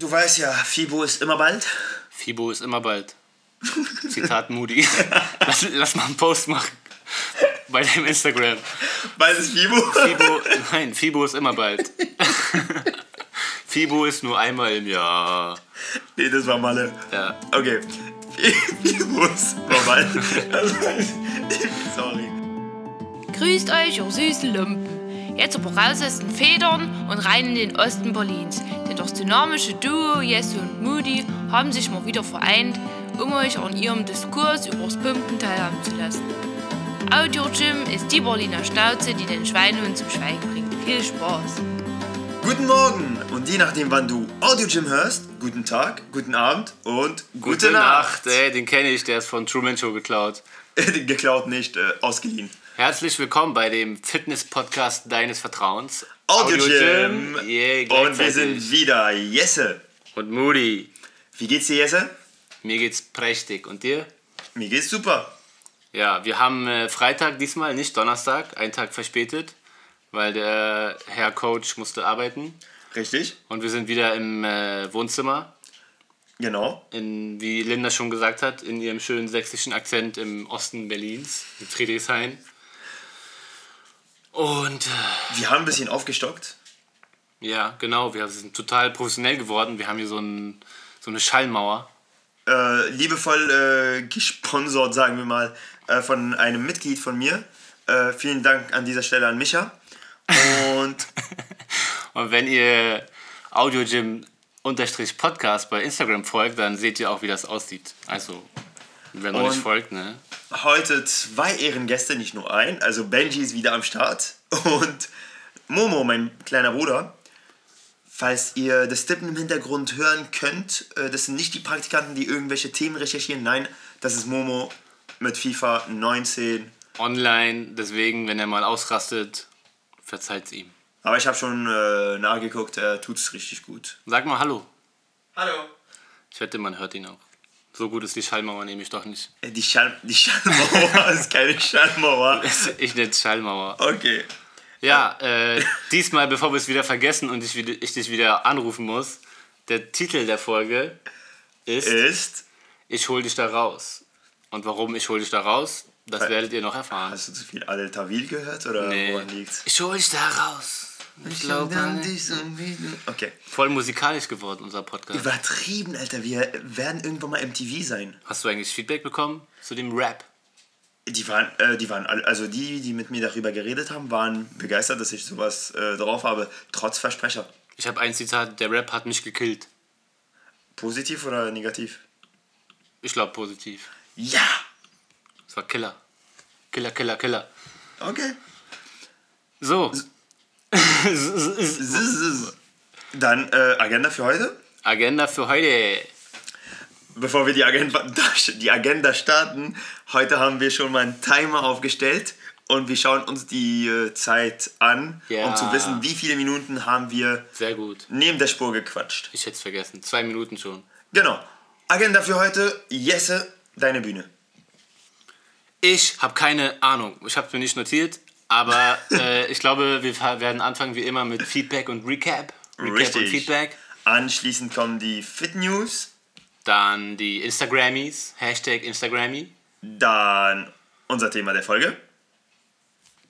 Du weißt ja, Fibo ist immer bald. Fibo ist immer bald. Zitat Moody. lass, lass mal einen Post machen. Bei deinem Instagram. Bald ist Fibo. Fibo, nein, Fibo ist immer bald. Fibo ist nur einmal im Jahr. Nee, das war Malle. Ja. Okay. Fibo ist immer bald. Also, Sorry. Grüßt euch, ihr süßen Lumpen. Jetzt aber raus aus den Federn und rein in den Osten Berlins. Denn das dynamische Duo Jesse und Moody haben sich mal wieder vereint, um euch an ihrem Diskurs übers Pumpen teilhaben zu lassen. Audio Jim ist die Berliner Schnauze, die den Schweinehund zum Schweigen bringt. Viel Spaß! Guten Morgen und je nachdem, wann du Audio Gym hörst, guten Tag, guten Abend und gute, Gute Nacht. Nacht, ey, den kenne ich, der ist von Truman Show geklaut. Geklaut nicht, äh, ausgeliehen. Herzlich willkommen bei dem Fitness-Podcast deines Vertrauens. Audio Gym. Yeah, und wir sind wieder Jesse. Und Moody. Wie geht's dir, Jesse? Mir geht's prächtig. Und dir? Mir geht's super. Ja, wir haben äh, Freitag diesmal, nicht Donnerstag, einen Tag verspätet, weil der Herr Coach musste arbeiten. Richtig? Und wir sind wieder im äh, Wohnzimmer, Genau. in, wie Linda schon gesagt hat, in ihrem schönen sächsischen Akzent im Osten Berlins, in Friedrichshain. Und äh, Wir haben ein bisschen aufgestockt. ja, genau, wir sind total professionell geworden. Wir haben hier so, ein, so eine Schallmauer. Äh, liebevoll äh, gesponsert, sagen wir mal, äh, von einem Mitglied von mir. Äh, vielen Dank an dieser Stelle an Micha. Und Und wenn ihr Audiogym unterstrich Podcast bei Instagram folgt, dann seht ihr auch, wie das aussieht. Also, wer noch nicht folgt, ne? Heute zwei Ehrengäste, nicht nur ein. Also Benji ist wieder am Start und Momo, mein kleiner Bruder. Falls ihr das Tippen im Hintergrund hören könnt, äh, das sind nicht die Praktikanten, die irgendwelche Themen recherchieren. Nein, das ist Momo mit FIFA 19. Online, deswegen, wenn er mal ausrastet, verzeiht's ihm. Aber ich habe schon äh, nachgeguckt, er tut es richtig gut. Sag mal Hallo. Hallo. Ich wette, man hört ihn auch. So gut ist die Schallmauer nämlich doch nicht. Äh, Die, Schall die Schallmauer ist keine Schallmauer. Ich nenne Schallmauer. Okay. Ja, äh, diesmal, bevor wir es wieder vergessen und ich, ich dich wieder anrufen muss, der Titel der Folge ist Ist. Ich hol dich da raus. Und warum ich hol dich da raus, das Weil- werdet ihr noch erfahren. Hast du zu viel Adel Tawil gehört oder Nee. woran liegt's? Ich hol dich da raus. Ich glaube, Okay. voll musikalisch geworden, unser Podcast. Übertrieben, Alter. Wir werden irgendwann mal MTV sein. Hast du eigentlich Feedback bekommen zu dem Rap? Die waren, äh, die waren alle, also die, die mit mir darüber geredet haben, waren begeistert, dass ich sowas äh, drauf habe, trotz Versprecher. Ich habe ein Zitat, der Rap hat mich gekillt. Positiv oder negativ? Ich glaube positiv. Ja! Es war Killer. Killer, Killer, Killer. Okay. So. Zzz. Dann äh, Agenda für heute. Agenda für heute. Bevor wir die Agenda, die Agenda starten, heute haben wir schon mal einen Timer aufgestellt und wir schauen uns die äh, Zeit an, Ja. um zu wissen, wie viele Minuten haben wir Sehr gut. neben der Spur gequatscht. Ich hätte es vergessen. Zwei Minuten schon. Genau. Agenda für heute. Jesse, deine Bühne. Ich habe keine Ahnung. Ich habe es mir nicht notiert. Aber äh, ich glaube, wir werden anfangen wie immer mit Feedback und Recap. Recap Richtig. und Feedback. Anschließend kommen die Fit News, Dann die Instagrammies. Hashtag Instagrammy. dann unser Thema der Folge.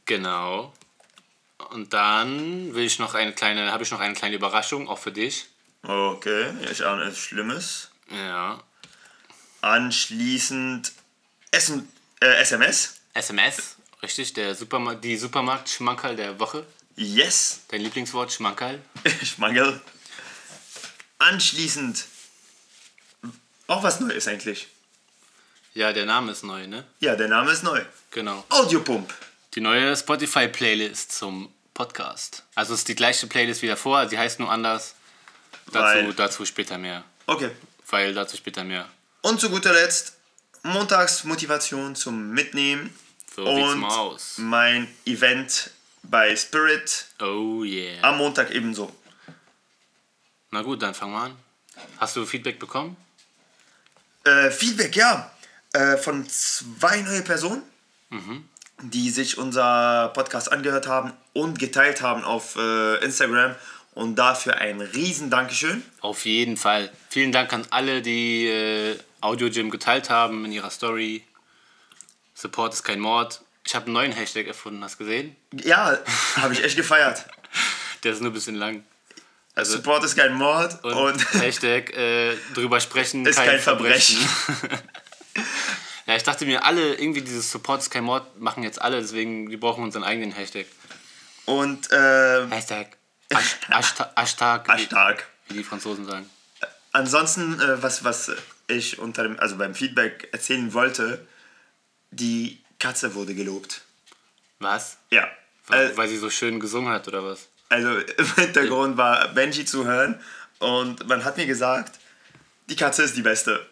Genau. Und dann will ich noch eine kleine, habe ich noch eine kleine Überraschung, auch für dich. Okay, ich ahne etwas Schlimmes. Ja. Anschließend Essen, äh, SMS. SMS, richtig, der Supermarkt, die Supermarkt-Schmankerl der Woche. Yes, Dein Lieblingswort, Schmankerl. Schmangel. Anschließend auch was Neues eigentlich. Ja, der Name ist neu, ne? Ja, der Name ist neu. Genau. Audiopump. Die neue Spotify-Playlist zum Podcast. Also es ist die gleiche Playlist wie davor, sie heißt nur anders. Dazu, Weil- dazu später mehr. Okay. Weil dazu später mehr. Und zu guter Letzt Montagsmotivation zum Mitnehmen. So und aus. mein Event bei Spirit Oh yeah. am Montag ebenso. Na gut, dann fangen wir an. Hast du Feedback bekommen? Äh, Feedback, ja. Äh, von zwei neue Personen, die sich unser Podcast angehört haben und geteilt haben auf äh, Instagram Und dafür ein riesen Dankeschön. Auf jeden Fall. Vielen Dank an alle, die äh, Audio Gym geteilt haben in ihrer Story. Support ist kein Mord. Ich habe einen neuen Hashtag erfunden, hast du gesehen? Ja, habe ich echt gefeiert. Der ist nur ein bisschen lang. Also, Support ist kein Mord und, und, Hashtag äh, drüber sprechen ist kein Verbrechen. ja, ich dachte mir, alle irgendwie dieses Support ist kein Mord machen jetzt alle, deswegen wir brauchen unseren eigenen Hashtag. Und ähm, Hashtag. Ash- Hashtag. Hashtag, wie die Franzosen sagen. Ansonsten, äh, was, was ich unter dem, also beim Feedback erzählen wollte, die Katze wurde gelobt. Was? Ja. Weil, Äh, weil sie so schön gesungen hat oder was? also im Hintergrund war Benji zu hören und man hat mir gesagt, die Katze ist die beste.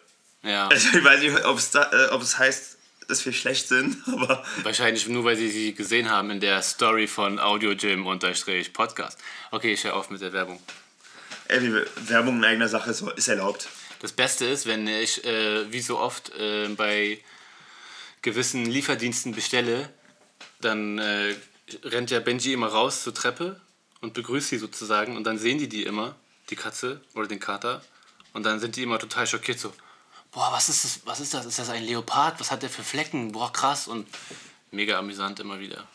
Ja. Also ich weiß nicht, ob es da, äh, heißt, dass wir schlecht sind, aber Wahrscheinlich nur, weil sie sie gesehen haben in der Story von AudioGym-Podcast. Okay, ich höre auf mit der Werbung. ey, Werbung in eigener Sache ist, ist erlaubt. Das Beste ist, wenn ich, äh, wie so oft, äh, bei gewissen Lieferdiensten bestelle, dann äh, rennt ja Benji immer raus zur Treppe und begrüßt sie sozusagen und dann sehen die die immer, die Katze oder den Kater, und dann sind die immer total schockiert so, boah, was ist das, was ist das, ist das ein Leopard, was hat der für Flecken, boah, krass und mega amüsant immer wieder.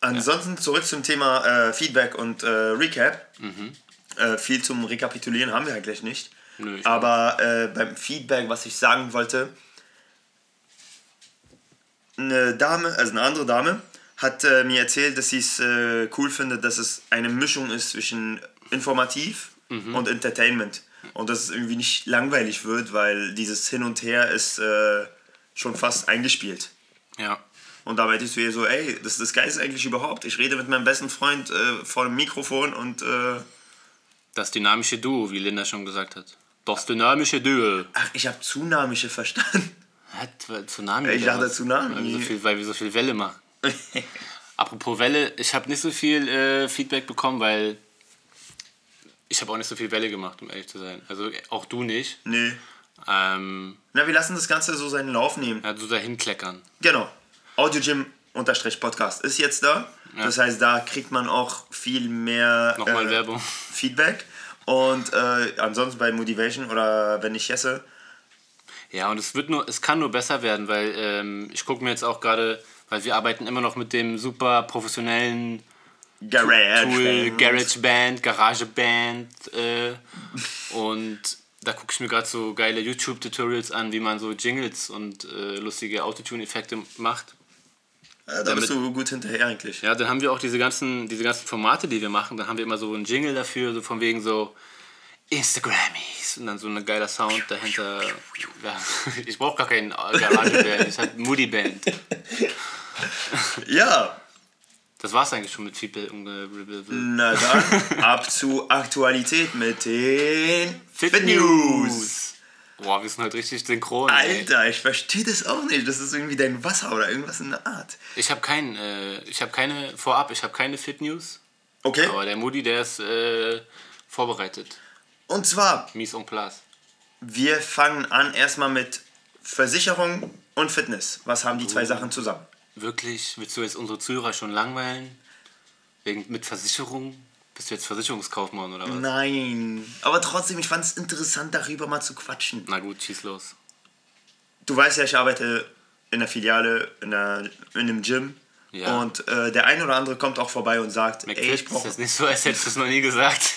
Ansonsten zurück zum Thema äh, Feedback und äh, Recap. Mhm. Äh, viel zum Rekapitulieren haben wir eigentlich nicht. Nö, Aber äh, beim Feedback, was ich sagen wollte, eine Dame, also eine andere Dame, hat äh, mir erzählt, dass sie es äh, cool findet, dass es eine Mischung ist zwischen informativ Mhm. und Entertainment. Und dass es irgendwie nicht langweilig wird, weil dieses Hin und Her ist äh, schon fast eingespielt. Ja, Und da meinte ich zu ihr so, ey, das ist das Geilste eigentlich überhaupt. Ich rede mit meinem besten Freund äh, vor dem Mikrofon und äh, das dynamische Duo, wie Linda schon gesagt hat. Das dynamische Duo. ach, ich habe Zunahmische verstanden. Hat Tsunami. Ich dachte? Tsunami. Weil wir so viel, weil wir so viel Welle machen. Apropos Welle, ich habe nicht so viel äh, Feedback bekommen, weil ich habe auch nicht so viel Welle gemacht, um ehrlich zu sein. Also auch du nicht. nee. Ähm, Na, wir lassen das Ganze so seinen Lauf nehmen. ja, so dahin kleckern. Genau. Audiogym-Podcast ist jetzt da. Ja. Das heißt, da kriegt man auch viel mehr Nochmal äh, Werbung. Feedback. Und äh, ansonsten bei Motivation oder wenn ich esse, Ja, und es wird nur, es kann nur besser werden, weil ähm, ich gucke mir jetzt auch gerade, weil wir arbeiten immer noch mit dem super professionellen Garage. Tool, GarageBand, GarageBand äh, und da gucke ich mir gerade so geile YouTube-Tutorials an, wie man so Jingles und äh, lustige Autotune-Effekte macht. Äh, da bist du gut hinterher eigentlich. Ja, dann haben wir auch diese ganzen, diese ganzen Formate, die wir machen. Dann haben wir immer so einen Jingle dafür, so von wegen so Instagrammies und dann so ein geiler Sound dahinter. Ja, ich brauche gar keinen GarageBand, ich habe Moody Band. Ja, Das war's eigentlich schon mit Feedback. äh, na dann ab zu Aktualität mit den Fit Fit News. Boah, wir sind heute richtig synchron. ey. Alter, ich verstehe das auch nicht. Das ist irgendwie dein Wasser oder irgendwas in der Art. Ich habe kein, äh, ich habe keine, vorab, ich habe keine Fit News. Okay. Aber der Moody, der ist äh, vorbereitet. Und zwar, Mies en place. wir fangen an erstmal mit Versicherung und Fitness. Was haben die zwei Oh. Sachen zusammen? Wirklich, willst du jetzt unsere Zuhörer schon langweilen? Wegen, mit Versicherung? Bist du jetzt Versicherungskaufmann oder was? Nein. Aber trotzdem, ich fand es interessant, darüber mal zu quatschen. Na gut, schieß los. Du weißt ja, ich arbeite in der Filiale, in, der, in einem Gym. Ja. Und äh, der ein oder andere kommt auch vorbei und sagt, ey, McFit, ich ist brauche das nicht so, als hättest du es noch nie gesagt?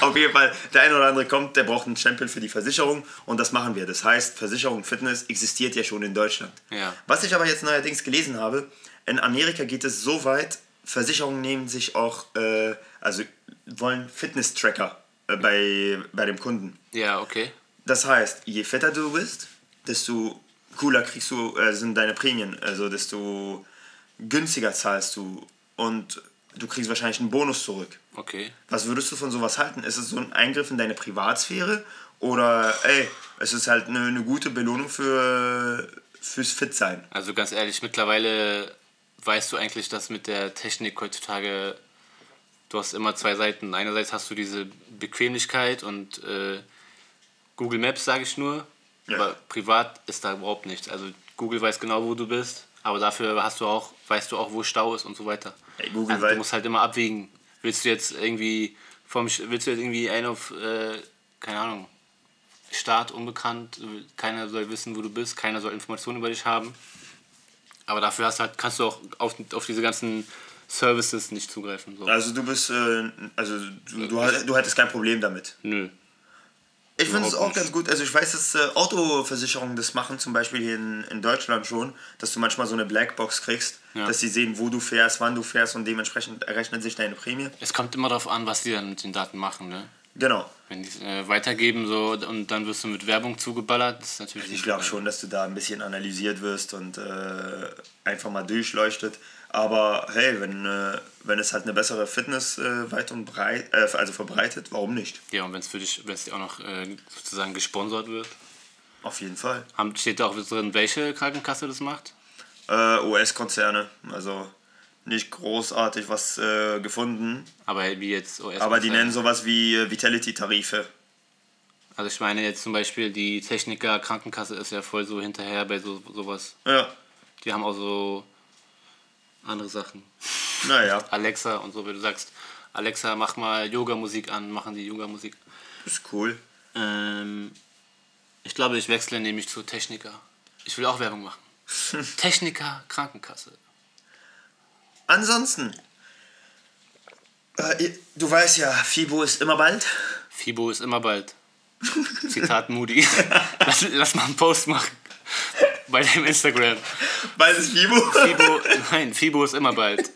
Auf jeden Fall, der eine oder andere kommt, der braucht einen Stempel für die Versicherung und das machen wir. Das heißt, Versicherung Fitness existiert ja schon in Deutschland. Ja. Was ich aber jetzt neuerdings gelesen habe, in Amerika geht es so weit, Versicherungen nehmen sich auch, äh, also wollen Fitness-Tracker äh, bei, bei dem Kunden. Ja, okay. Das heißt, je fitter du bist, desto cooler kriegst du, äh, sind deine Prämien, also desto günstiger zahlst du und du kriegst wahrscheinlich einen Bonus zurück. Okay. Was würdest du von sowas halten? Ist es so ein Eingriff in deine Privatsphäre oder ey, es ist halt eine, eine gute Belohnung für, fürs Fit-Sein? Also ganz ehrlich, mittlerweile weißt du eigentlich, dass mit der Technik heutzutage, du hast immer zwei Seiten. Einerseits hast du diese Bequemlichkeit und äh, Google Maps, sage ich nur, Ja. aber privat ist da überhaupt nichts. Also Google weiß genau, wo du bist, aber dafür hast du auch, weißt du auch, wo Stau ist und so weiter. Ey, Google also du musst halt immer abwägen, Willst du jetzt irgendwie vom willst du jetzt irgendwie einen auf, äh, keine Ahnung, Staat unbekannt, keiner soll wissen, wo du bist, keiner soll Informationen über dich haben. Aber dafür hast halt, kannst du auch auf, auf diese ganzen Services nicht zugreifen. So. Also du bist, äh, also du, du, du hattest kein Problem damit. Nö. Ich finde es auch nicht. ganz gut. Also ich weiß, dass äh, Autoversicherungen das machen, zum Beispiel hier in, in Deutschland schon, dass du manchmal so eine Blackbox kriegst, Ja. dass sie sehen, wo du fährst, wann du fährst und dementsprechend errechnet sich deine Prämie. Es kommt immer darauf an, was die dann mit den Daten machen, ne? Genau. Wenn die es äh, weitergeben so und dann wirst du mit Werbung zugeballert, das ist natürlich Ich nicht glaube schon, dass du da ein bisschen analysiert wirst und äh, einfach mal durchleuchtet. Aber hey, wenn, äh, wenn es halt eine bessere Fitness äh, weit und breit, äh, also verbreitet, warum nicht? Ja, und wenn es für dich, wenn es dir auch noch äh, sozusagen gesponsert wird, Auf jeden Fall. haben, steht da auch drin, welche Krankenkasse das macht? Äh, US-Konzerne, also nicht großartig was äh, gefunden, Aber wie jetzt OS aber die nennen sowas wie Vitality-Tarife. Also ich meine jetzt zum Beispiel die Techniker Krankenkasse ist ja voll so hinterher bei so sowas. Ja, Die haben auch so andere Sachen. naja, Alexa und so, wie du sagst, Alexa, mach mal Yoga-Musik an, machen die Yoga-Musik. ist cool. Ähm, ich glaube, ich wechsle nämlich zu Techniker. Ich will auch Werbung machen. Techniker Krankenkasse. Ansonsten, äh, du weißt ja, FIBO ist immer bald. FIBO ist immer bald. Zitat Moody. lass, lass mal einen Post machen. Bei dem Instagram. Bald ist FIBO. FIBO, nein, FIBO ist immer bald.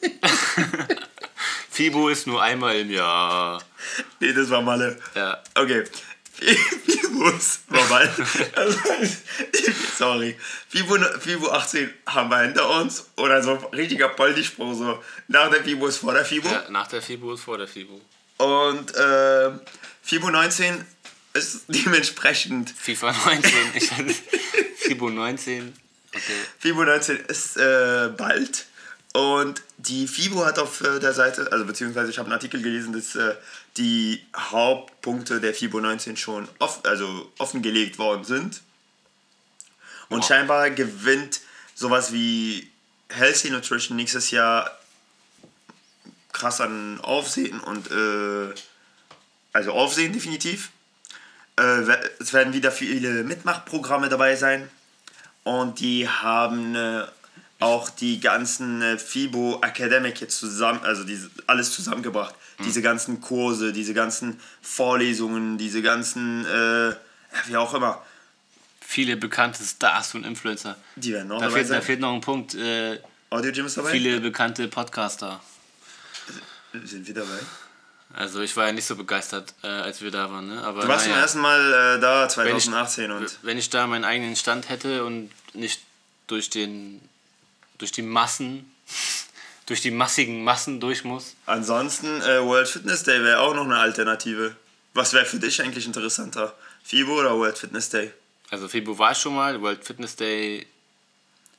FIBO ist nur einmal im Jahr. nee, das war Malle. Ja. Okay. FIBO ist immer bald. Sorry. FIBO, FIBO 18 haben wir hinter uns. Oder so ein richtiger Poldi-Spruch. So, nach der FIBO ist vor der FIBO. ja. Nach der FIBO ist vor der FIBO. Und äh, FIBO 19 ist dementsprechend. FIFA 19. Ich FIBO 19. Okay. FIBO 19 ist äh, bald. Und die FIBO hat auf äh, der Seite, also beziehungsweise ich habe einen Artikel gelesen, dass äh, die Hauptpunkte der FIBO 19 schon off, also offengelegt worden sind. Und Wow. scheinbar gewinnt sowas wie Healthy Nutrition nächstes Jahr krass an Aufsehen und äh, also Aufsehen definitiv. Äh, es werden wieder viele Mitmachprogramme dabei sein. Und die haben äh, auch die ganzen äh, FIBO Academic jetzt zusammen, also diese, alles zusammengebracht. Diese ganzen Kurse, diese ganzen Vorlesungen, diese ganzen, äh, wie auch immer, Viele bekannte Stars und Influencer. die werden auch Da dabei fehlt, da sein. fehlt noch ein Punkt. Äh, Audio Gym ist dabei? viele bekannte Podcaster. Sind wir dabei? Also ich war ja nicht so begeistert, äh, als wir da waren. Ne? Aber Du warst naja, zum ersten Mal äh, da wenn ich- 2018 und Wenn ich da meinen eigenen Stand hätte und nicht durch den durch die Massen, durch die massigen Massen durch muss, ansonsten äh, World Fitness Day wäre auch noch eine Alternative. Was wäre für dich eigentlich interessanter? FIBO oder World Fitness Day? also FIBO war ich schon mal, World Fitness Day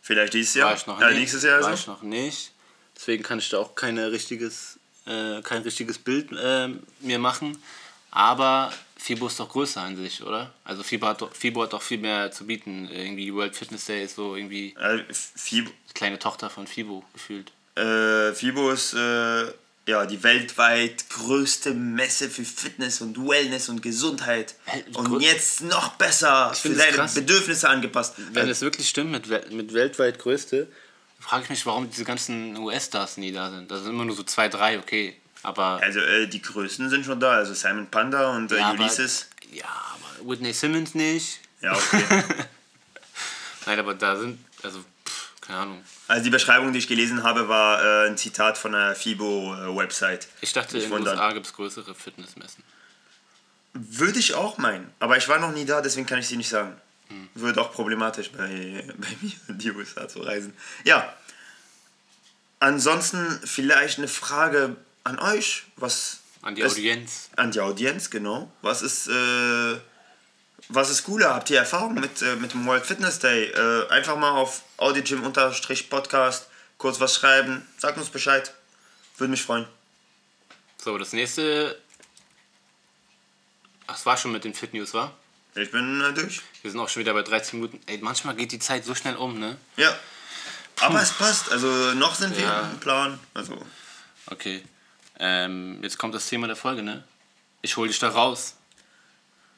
Vielleicht dieses Jahr? war ich noch ja, nicht. nächstes Jahr war also? ich noch nicht. Deswegen kann ich da auch keine richtiges, äh, kein richtiges Bild äh, mir machen. Aber FIBO ist doch größer an sich, oder? Also FIBO hat, doch, FIBO hat doch viel mehr zu bieten. Irgendwie World Fitness Day ist so irgendwie Äh, FIBO, die kleine Tochter von FIBO gefühlt. äh, FIBO ist äh, ja, die weltweit größte Messe für Fitness und Wellness und Gesundheit. Welt- Und jetzt noch besser für deine. Bedürfnisse angepasst. Wenn es wirklich stimmt mit, wel- mit weltweit größte, frage ich mich, warum diese ganzen US-Stars nie da sind. Das sind immer nur so zwei, drei, okay. Aber. also äh, die Größten sind schon da, also Simon Panda und äh, ja, aber, Ulysses. ja, aber Whitney Simmons nicht. Ja, okay. Nein, aber da sind, also, pff, keine Ahnung. also die Beschreibung, die ich gelesen habe, war äh, ein Zitat von der FIBO-Website. Ich dachte, Nicht in den. USA gibt es größere Fitnessmessen. Würde ich auch meinen. Aber ich war noch nie da, deswegen kann ich sie nicht sagen. Hm. Wird auch problematisch bei, bei mir in die USA zu reisen. Ja. Ansonsten vielleicht eine Frage an euch. Was An die ist- Audienz. An die Audienz, genau. Was ist, äh, was ist cooler? Habt ihr Erfahrung mit, äh, mit dem World Fitness Day? Äh, einfach mal auf audiogym-podcast kurz was schreiben. Sagt uns Bescheid. Würde mich freuen. So, das nächste. Ach, es war schon mit den Fit News, war? Ich bin äh, durch. Wir sind auch schon wieder bei 13 Minuten. Ey, manchmal geht die Zeit so schnell um, ne? Ja. Aber es passt. Also noch sind wir Ja. im Plan. Also Okay. Ähm, jetzt kommt das Thema der Folge, ne? Ich hol dich da raus.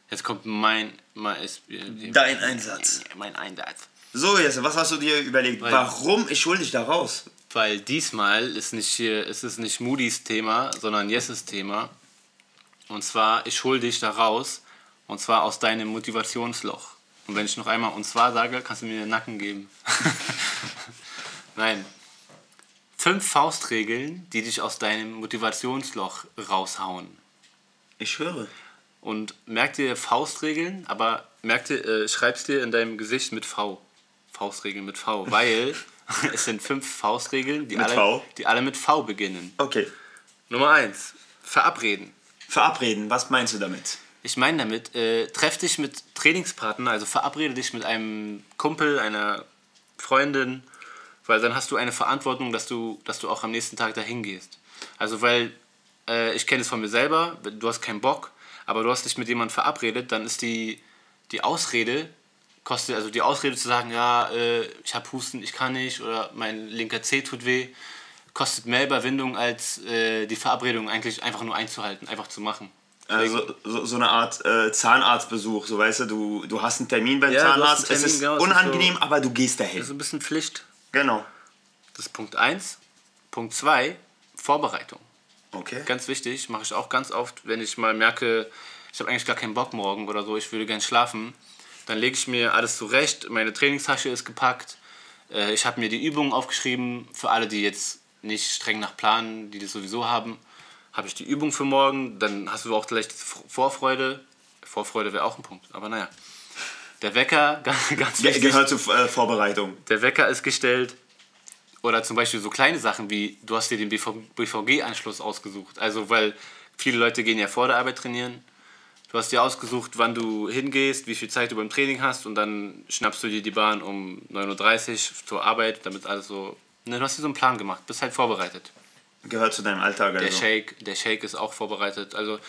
Jetzt kommt mein, mein äh, Dein Einsatz. Mein Einsatz. So, Jesse, was hast du dir überlegt? Weil- Warum ich hol dich da raus? Weil diesmal ist nicht hier, ist es nicht Moody's Thema, sondern Jesses Thema. Und zwar, ich hol dich da raus. Und zwar aus deinem Motivationsloch. Und wenn ich noch einmal und zwar sage, kannst du mir den Nacken geben. Nein. Fünf Faustregeln, die dich aus deinem Motivationsloch raushauen. Ich höre. Und merk dir Faustregeln, aber merk dir, äh, schreib's dir in deinem Gesicht mit V. Faustregeln mit V, weil es sind fünf Faustregeln, die, alle, die alle mit V beginnen. Okay. Nummer eins, verabreden. Verabreden, was meinst du damit? Ich meine damit, äh, treff dich mit Trainingspartnern, also verabrede dich mit einem Kumpel, einer Freundin, weil dann hast du eine Verantwortung, dass du, dass du auch am nächsten Tag dahin gehst. Also weil, äh, ich kenne es von mir selber, du hast keinen Bock, aber du hast dich mit jemandem verabredet, dann ist die, die Ausrede, kostet, also die Ausrede zu sagen, ja, äh, ich habe Husten, ich kann nicht, oder mein linker Zeh tut weh, kostet mehr Überwindung, als äh, die Verabredung eigentlich einfach nur einzuhalten, einfach zu machen. Also so, so eine Art äh, Zahnarztbesuch, so weißt du, du, du hast einen Termin beim Ja, Zahnarzt, Termin, es ist genau, es ist unangenehm, so- aber du gehst Das dahin. ist ein bisschen Pflicht. Genau. Das ist Punkt 1. Punkt 2, Vorbereitung. Okay. Ganz wichtig, mache ich auch ganz oft, wenn ich mal merke, ich habe eigentlich gar keinen Bock morgen oder so, ich würde gern schlafen, dann lege ich mir alles zurecht, meine Trainingstasche ist gepackt, äh, ich habe mir die Übungen aufgeschrieben, für alle, die jetzt nicht streng nach Plan, die das sowieso haben, habe ich die Übung für morgen, dann hast du auch gleich Vorfreude. Vorfreude wäre auch ein Punkt, aber naja. Der Wecker, ganz, ganz wichtig. gehört zur äh, Vorbereitung. Der Wecker ist gestellt. Oder zum Beispiel so kleine Sachen wie, du hast dir den BVG-Anschluss ausgesucht. Also, weil viele Leute gehen ja vor der Arbeit trainieren. Du hast dir ausgesucht, wann du hingehst, wie viel Zeit du beim Training hast und dann schnappst du dir die Bahn um 9.30 Uhr zur Arbeit, damit alles so... Ne, du hast dir so einen Plan gemacht, bist halt vorbereitet. Gehört zu deinem Alltag. Der Also. Shake, der Shake ist auch vorbereitet. Also,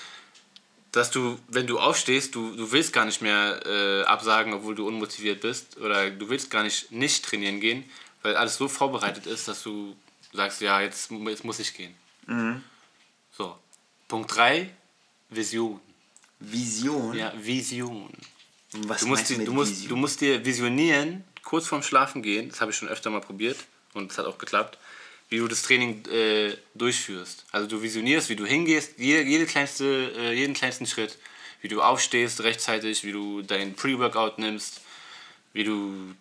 dass du, wenn du aufstehst, du, du willst gar nicht mehr äh, absagen, obwohl du unmotiviert bist. Oder du willst gar nicht nicht trainieren gehen, weil alles so vorbereitet ist, dass du sagst, ja, jetzt, jetzt muss ich gehen. So. Punkt 3, Vision. Vision? Ja, Vision. Was Du musst, mit du, musst, Vision? du musst dir visionieren, kurz vorm Schlafen gehen, das habe ich schon öfter mal probiert und es hat auch geklappt, wie du das Training äh, durchführst. Also du visionierst, wie du hingehst, jede, jede kleinste, äh, jeden kleinsten Schritt, wie du aufstehst rechtzeitig, wie du dein Pre-Workout nimmst, wie du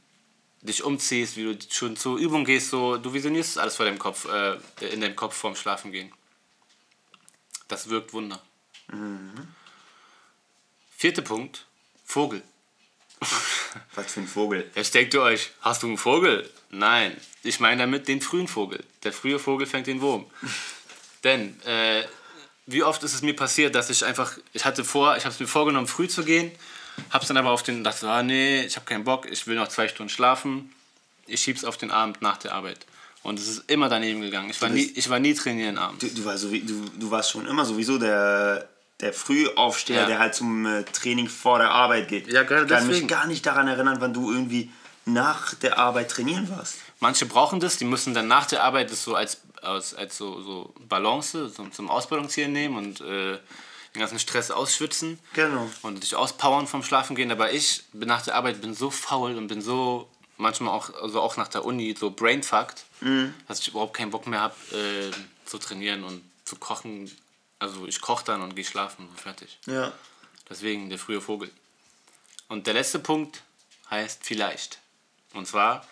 dich umziehst, wie du schon zur Übung gehst, so, du visionierst alles vor deinem Kopf, äh, in deinem Kopf vorm Schlafen gehen. Das wirkt Wunder. Vierter Punkt, Vogel. Was für ein Vogel. Jetzt denkt ihr euch, hast du einen Vogel? Nein, ich meine damit den frühen Vogel. Der frühe Vogel fängt den Wurm. Denn, äh, wie oft ist es mir passiert, dass ich einfach, ich hatte vor, ich habe es mir vorgenommen, früh zu gehen, habe es dann aber auf den, dachte, ah, nee, ich habe keinen Bock, ich will noch zwei Stunden schlafen, ich schieb's auf den Abend nach der Arbeit. Und es ist immer daneben gegangen. Ich war nie, ich war nie trainieren abends. Du, du, war so, wie- du, du warst schon immer sowieso der, der Frühaufsteher, Ja. der halt zum äh, Training vor der Arbeit geht. Ja, gerade ich kann mich deswegen. gar nicht daran erinnern, wann du irgendwie nach der Arbeit trainieren warst. Manche brauchen das, die müssen dann nach der Arbeit das so als, als, als so, so Balance so zum Ausbalancieren nehmen und äh, den ganzen Stress ausschwitzen Genau. und sich auspowern vom Schlafen gehen. Aber ich bin nach der Arbeit bin so faul und bin so manchmal auch, also auch nach der Uni so brainfucked, dass ich überhaupt keinen Bock mehr habe äh, zu trainieren und zu kochen. Also ich koche dann und gehe schlafen, so fertig. Ja. Deswegen der frühe Vogel. Und der letzte Punkt heißt vielleicht. Und zwar,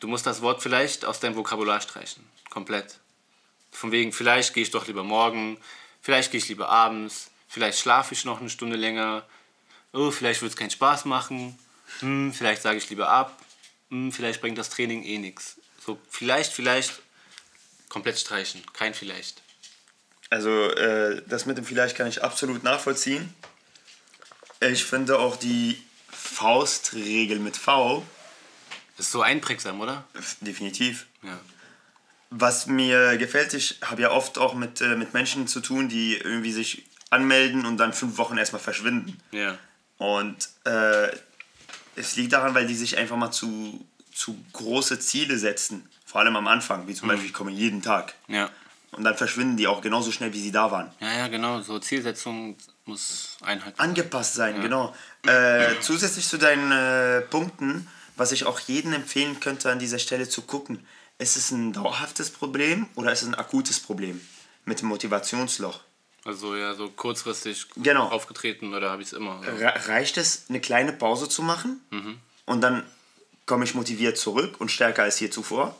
du musst das Wort vielleicht aus deinem Vokabular streichen. Komplett. Von wegen, vielleicht gehe ich doch lieber morgen, vielleicht gehe ich lieber abends, vielleicht schlafe ich noch eine Stunde länger, oh, vielleicht wird es keinen Spaß machen, hm, vielleicht sage ich lieber ab, hm, vielleicht bringt das Training eh nichts. So, vielleicht, vielleicht komplett streichen. Kein vielleicht. Also äh, das mit dem vielleicht kann ich absolut nachvollziehen. Ich finde auch die Faustregel mit V Das ist so einprägsam, oder? definitiv. Ja. Was mir gefällt, ich habe ja oft auch mit, äh, mit Menschen zu tun, die irgendwie sich anmelden und dann fünf Wochen erstmal verschwinden. Ja. Und äh, es liegt daran, weil die sich einfach mal zu, zu große Ziele setzen. Vor allem am Anfang, wie zum Beispiel, ich komme jeden Tag. Ja. Und dann verschwinden die auch genauso schnell, wie sie da waren. Ja, ja, genau. So Zielsetzung muss einhalten. Angepasst sein, genau. Äh, zusätzlich zu deinen äh, Punkten, was ich auch jedem empfehlen könnte, an dieser Stelle zu gucken, ist es ein dauerhaftes Problem oder ist es ein akutes Problem mit dem Motivationsloch? Also ja, so kurzfristig Genau. aufgetreten oder habe ich es immer. Re reicht es, eine kleine Pause zu machen und dann komme ich motiviert zurück und stärker als hier zuvor?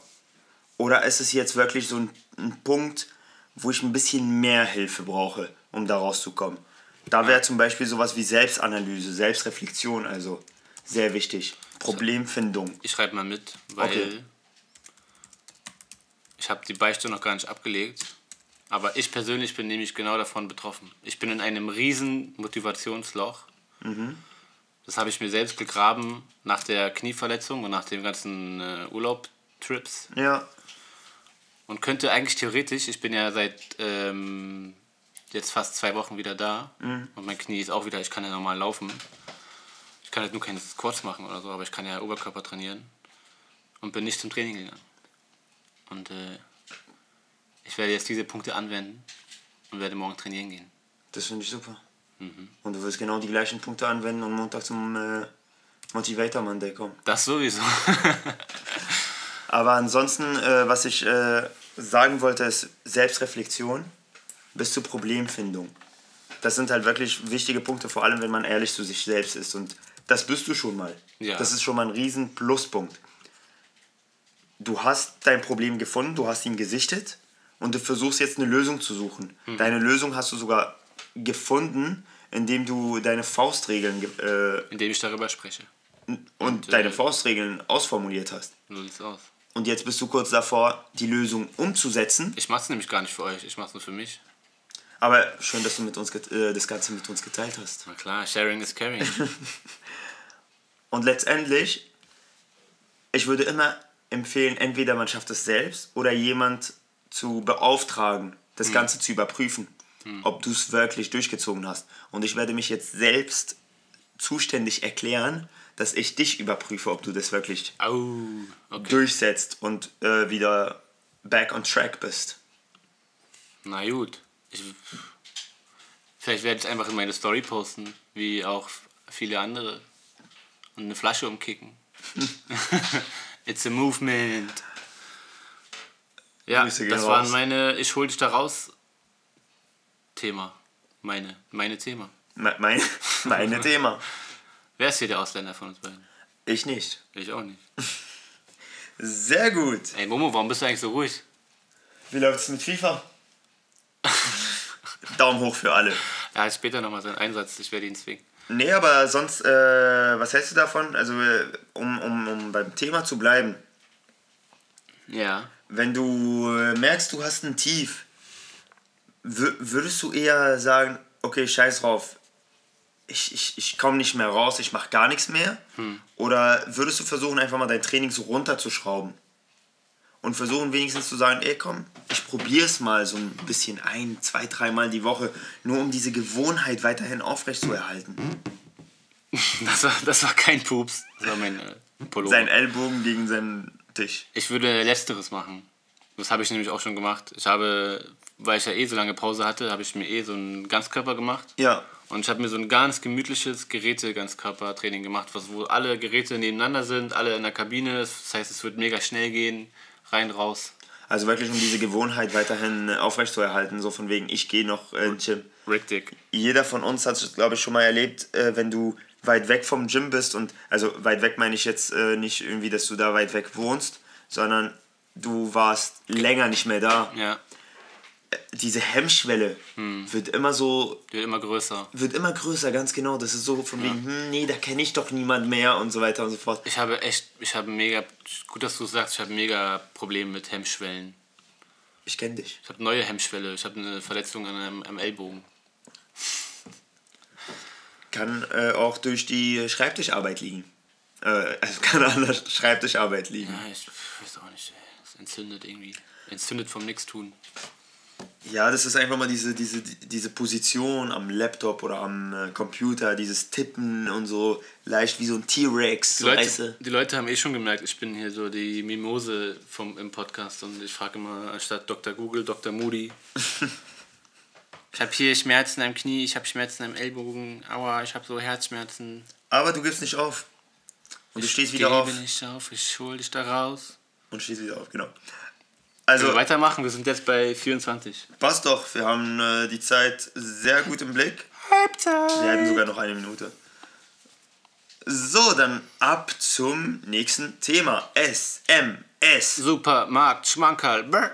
Oder ist es jetzt wirklich so ein, ein Punkt, wo ich ein bisschen mehr Hilfe brauche, um da rauszukommen? Da wäre zum Beispiel sowas wie Selbstanalyse, Selbstreflexion, also sehr wichtig. Problemfindung. Ich schreibe mal mit, weil Okay. ich habe die Beichte noch gar nicht abgelegt. Aber ich persönlich bin nämlich genau davon betroffen. Ich bin in einem riesen Motivationsloch. Das habe ich mir selbst gegraben nach der Knieverletzung und nach den ganzen äh, Urlaubtrips. Ja, Und könnte eigentlich theoretisch, ich bin ja seit ähm, jetzt fast zwei Wochen wieder da und mein Knie ist auch wieder, ich kann ja normal laufen. Ich kann halt nur keine Squats machen oder so, aber ich kann ja Oberkörper trainieren und bin nicht zum Training gegangen. Und äh, ich werde jetzt diese Punkte anwenden und werde morgen trainieren gehen. das finde ich super. Und du wirst genau die gleichen Punkte anwenden und Montag zum äh, Motivator Monday kommen. Das sowieso. Aber ansonsten, äh, was ich äh, sagen wollte, ist Selbstreflexion bis zur Problemfindung. Das sind halt wirklich wichtige Punkte, vor allem wenn man ehrlich zu sich selbst ist. Und das bist du schon mal. Ja. Das ist schon mal ein riesen Pluspunkt. Du hast dein Problem gefunden, du hast ihn gesichtet und du versuchst jetzt eine Lösung zu suchen. Mhm. Deine Lösung hast du sogar gefunden, indem du deine Faustregeln ge- äh, Indem ich darüber spreche. und, äh, deine Faustregeln ausformuliert hast. So sieht's aus. Und jetzt bist du kurz davor, die Lösung umzusetzen. Ich mache es nämlich gar nicht für euch, ich mache es nur für mich. Aber schön, dass du mit uns äh, das Ganze mit uns geteilt hast. Na klar, sharing is caring. Und letztendlich, ich würde immer empfehlen, entweder man schafft es selbst oder jemand zu beauftragen, das Ganze zu überprüfen, ob du es wirklich durchgezogen hast. Und ich werde mich jetzt selbst zuständig erklären, dass ich dich überprüfe, ob du das wirklich Au, okay. durchsetzt und äh, wieder back on track bist. Na gut. Ich, vielleicht werde ich einfach in meine Story posten, wie auch viele andere. Und eine Flasche umkicken. It's a movement. Ja, Grüße das waren raus. meine Ich hol dich da raus Thema. Meine, meine Thema. Me- Mein, meine Thema. Wer ist hier der Ausländer von uns beiden? Ich nicht. Ich auch nicht. Sehr gut. Ey Momo, warum bist du eigentlich so ruhig? Wie läuft es mit FIFA? Daumen hoch für alle. Er hat später nochmal seinen Einsatz, ich werde ihn zwingen. Nee, aber sonst, äh, was hältst du davon? Also, äh, um, um, um beim Thema zu bleiben. Ja. Wenn du äh, merkst, du hast ein Tief, wür- würdest du eher sagen, okay, scheiß drauf, ich, ich, ich komme nicht mehr raus, ich mache gar nichts mehr? Oder würdest du versuchen, einfach mal dein Training so runterzuschrauben? Und versuchen wenigstens zu sagen, ey komm, ich probiere es mal so ein bisschen ein, zwei, dreimal die Woche, nur um diese Gewohnheit weiterhin aufrechtzuerhalten. Das war, das war kein Pups. Das war mein äh, Pullover. Sein Ellbogen gegen seinen Tisch. Ich würde Letzteres machen. Das habe ich nämlich auch schon gemacht. Ich habe, weil ich ja eh so lange Pause hatte, habe ich mir eh so einen Ganzkörper gemacht. Ja, Und ich habe mir so ein ganz gemütliches Geräte-Ganzkörpertraining gemacht, was, wo alle Geräte nebeneinander sind, alle in der Kabine. Das heißt, es wird mega schnell gehen, rein, raus. also wirklich um diese Gewohnheit weiterhin äh, aufrechtzuerhalten, so von wegen, ich gehe noch äh, Gym. Richtig. jeder von uns hat es, glaube ich, schon mal erlebt, äh, wenn du weit weg vom Gym bist und, also weit weg meine ich jetzt äh, nicht irgendwie, dass du da weit weg wohnst, sondern du warst länger nicht mehr da. Ja, Diese Hemmschwelle wird immer so, wird immer größer. wird immer größer, ganz genau. Das ist so von wegen, hm, nee, da kenne ich doch niemand mehr und so weiter und so fort. Ich habe echt, ich habe mega, gut, dass du es sagst, ich habe mega Probleme mit Hemmschwellen. Ich kenne dich. Ich habe neue Hemmschwelle. Ich habe eine Verletzung an einem, am Ellbogen. Kann äh, auch durch die Schreibtischarbeit liegen. Äh, also kann an der Schreibtischarbeit liegen. Ja, ich weiß auch nicht. ey. Das entzündet irgendwie. Entzündet vom Nix tun. Ja, das ist einfach mal diese, diese, diese Position am Laptop oder am äh, Computer, dieses Tippen und so leicht wie so ein T-Rex. Die Leute, die Leute haben eh schon gemerkt, ich bin hier so die Mimose vom, im Podcast und ich frage immer anstatt Dr. Google, Dr. Moody. ich habe hier Schmerzen am Knie, ich habe Schmerzen am Ellbogen, aua, ich habe so Herzschmerzen. Aber du gibst nicht auf. Und du stehst wieder Gebe auf. nicht auf, ich hol dich da raus. Und stehst wieder auf, genau. Also Also, weitermachen, wir sind jetzt bei 24. passt doch. Wir haben äh, die Zeit sehr gut im Blick. Halbzeit. Wir hätten sogar noch eine Minute. So, dann ab zum nächsten Thema. SMS. Supermarkt, Schmankerl. Brr.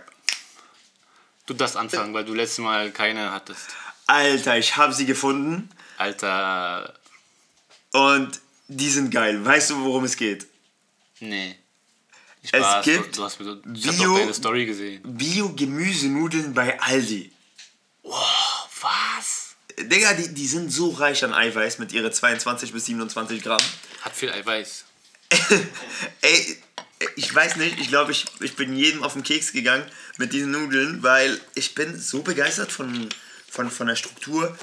Du darfst anfangen, weil du letztes Mal keine hattest. Alter, ich habe sie gefunden. Alter, Und die sind geil. Weißt du, worum es geht? nee. Ich Es gibt du, du mir Bio- Story gesehen. Bio-Gemüsenudeln bei Aldi. Was? Digga, die, die sind so reich an Eiweiß mit ihre 22 bis 27 Gramm. Hat viel Eiweiß. Ey, ich weiß nicht, ich glaube, ich, ich bin jedem auf den Keks gegangen mit diesen Nudeln, weil ich bin so begeistert von, von, von der Struktur,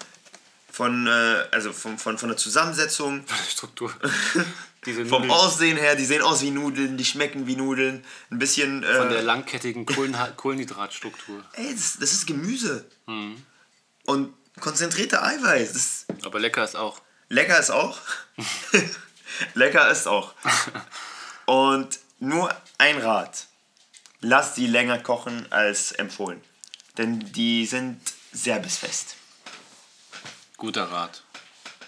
von, äh, also von, von, von der Zusammensetzung, Struktur. Vom Aussehen her, die sehen aus wie Nudeln, die schmecken wie Nudeln, ein bisschen... Äh, von der langkettigen Kohlenha- Kohlenhydratstruktur. ey, das, das ist Gemüse. Und konzentrierter Eiweiß, Aber lecker ist auch. Lecker ist auch. Lecker ist auch. Und nur ein Rat. Lass die länger kochen als empfohlen. Denn die sind sehr bissfest. Guter Rat.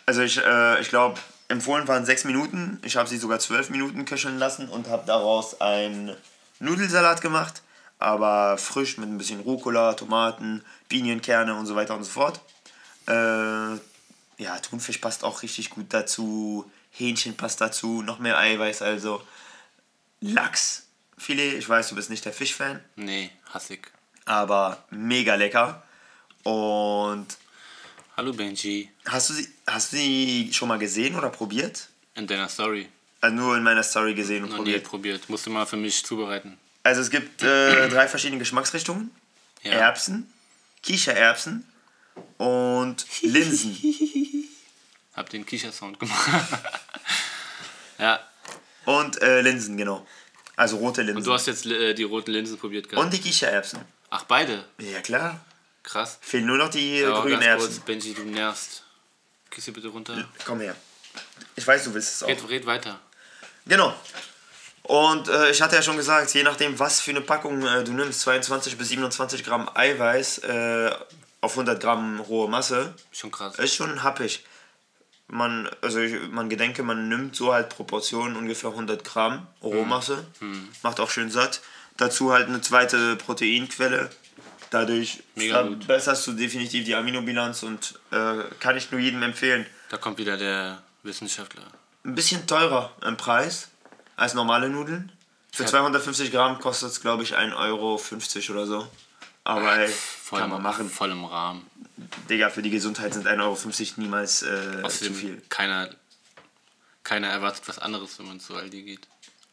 Also ich, äh, ich glaube, empfohlen waren sechs Minuten. Ich habe sie sogar zwölf Minuten köcheln lassen und habe daraus einen Nudelsalat gemacht. Aber frisch mit ein bisschen Rucola, Tomaten, Pinienkerne und so weiter und so fort. Äh, ja, Thunfisch passt auch richtig gut dazu. Hähnchen passt dazu. Noch mehr Eiweiß also. Lachsfilet. Ich weiß, du bist nicht der Fischfan. Nee, hassig. Aber mega lecker. Und Hallo Benji. hast du sie, hast du sie schon mal gesehen oder probiert? In deiner Story. Also nur in meiner Story gesehen und Noch nie probiert. probiert. Musst du mal für mich zubereiten. Also es gibt äh, drei verschiedene Geschmacksrichtungen. Ja. Erbsen, Kichererbsen und Linsen. Hab den Kicher-Sound gemacht. ja. Und äh, Linsen, genau. Also rote Linsen. Und du hast jetzt äh, die roten Linsen probiert gehabt. Und die Kichererbsen. Ach, beide. Ja klar. Krass. Fehlen nur noch die äh, Ja, grünen Erbsen. Benji, du nervst. Küsse bitte runter. Komm her. Ich weiß, du willst es auch. Red, red weiter. Genau. Und äh, ich hatte ja schon gesagt, je nachdem, was für eine Packung äh, du nimmst, 22 bis 27 Gramm Eiweiß äh, auf 100 Gramm rohe Masse, Schon krass. ist schon happig. Man, also ich, man gedenke, man nimmt so halt Proportionen ungefähr 100 Gramm Rohmasse, macht auch schön satt. Dazu halt eine zweite Proteinquelle. Dadurch Mega gut. verbesserst du definitiv die Aminobilanz und äh, kann ich nur jedem empfehlen. Da kommt wieder der Wissenschaftler. Ein bisschen teurer im Preis als normale Nudeln. Für Ja. 250 Gramm kostet es, glaube ich, 1,50 Euro oder so. Aber ey, Voll, kann man machen. Voll im Rahmen. Digga, für die Gesundheit sind 1,50 Euro niemals äh, zu viel. keiner, keiner erwartet was anderes, wenn man zu Aldi geht.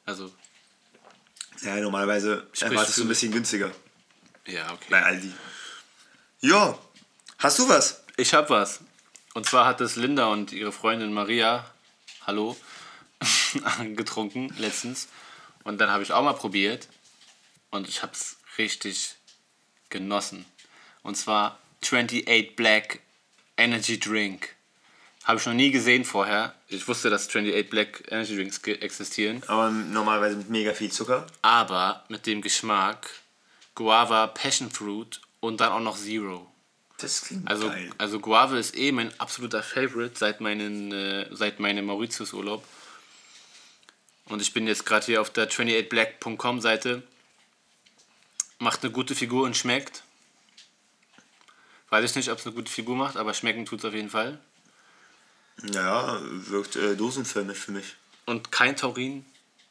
Also, Ja, normalerweise erwartest du ein bisschen günstiger ja, okay. bei Aldi. Ja, hast du was? Ich hab was. Und zwar hat es Linda und ihre Freundin Maria, hallo, getrunken letztens. Und dann habe ich auch mal probiert. Und ich hab's richtig genossen. Und zwar 28 Black Energy Drink. Habe ich noch nie gesehen vorher. Ich wusste, dass 28 Black Energy Drinks existieren. Aber normalerweise mit mega viel Zucker. Aber mit dem Geschmack Guava, Passion Fruit und dann auch noch Zero. Das klingt Also, geil. also Guave ist eh mein absoluter Favorite seit, meinen, äh, seit meinem Mauritius-Urlaub. Und ich bin jetzt gerade hier auf der 28black.com Seite. Macht eine gute Figur und schmeckt. Weiß ich nicht, ob es eine gute Figur macht, aber schmecken tut es auf jeden Fall. Ja, wirkt äh, dosenförmig für mich. Und kein Taurin,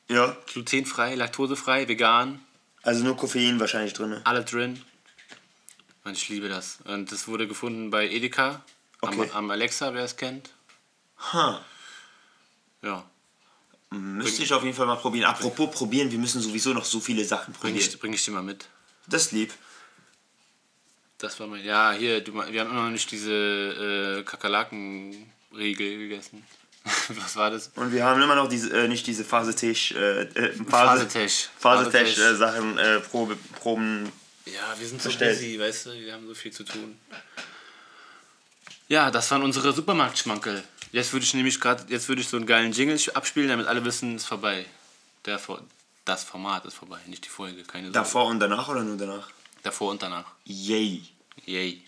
Ja, glutenfrei, laktosefrei, vegan, also nur Koffein wahrscheinlich drin. alle drin. Und ich liebe das. Und das wurde gefunden bei Edeka, Okay. am, am Alexa, wer es kennt. Ha. Ja, Müsste ich auf jeden Fall mal probieren. Apropos probieren, wir müssen sowieso noch so viele Sachen bring probieren. ich, bring ich dir mal mit. Das lieb. Das war mein. Ja, hier, du, wir haben immer noch nicht diese äh, Kakerlaken-Riegel gegessen. Was war das? Und wir haben immer noch diese, äh, nicht diese Phasetech, äh, äh, Phasetech. Phasetech Phasetech. äh, Sachen, äh, Probe, Proben. Ja, wir sind so Bestellt. busy, weißt du, wir haben so viel zu tun. Ja, das waren unsere Supermarktschmankel. Jetzt würde ich nämlich gerade, jetzt würde ich so einen geilen Jingle abspielen, damit alle wissen, es ist vorbei. Der, das Format ist vorbei, nicht die Folge, keine Sorge. Davor und danach oder nur danach? Davor und danach. Yay. Yay.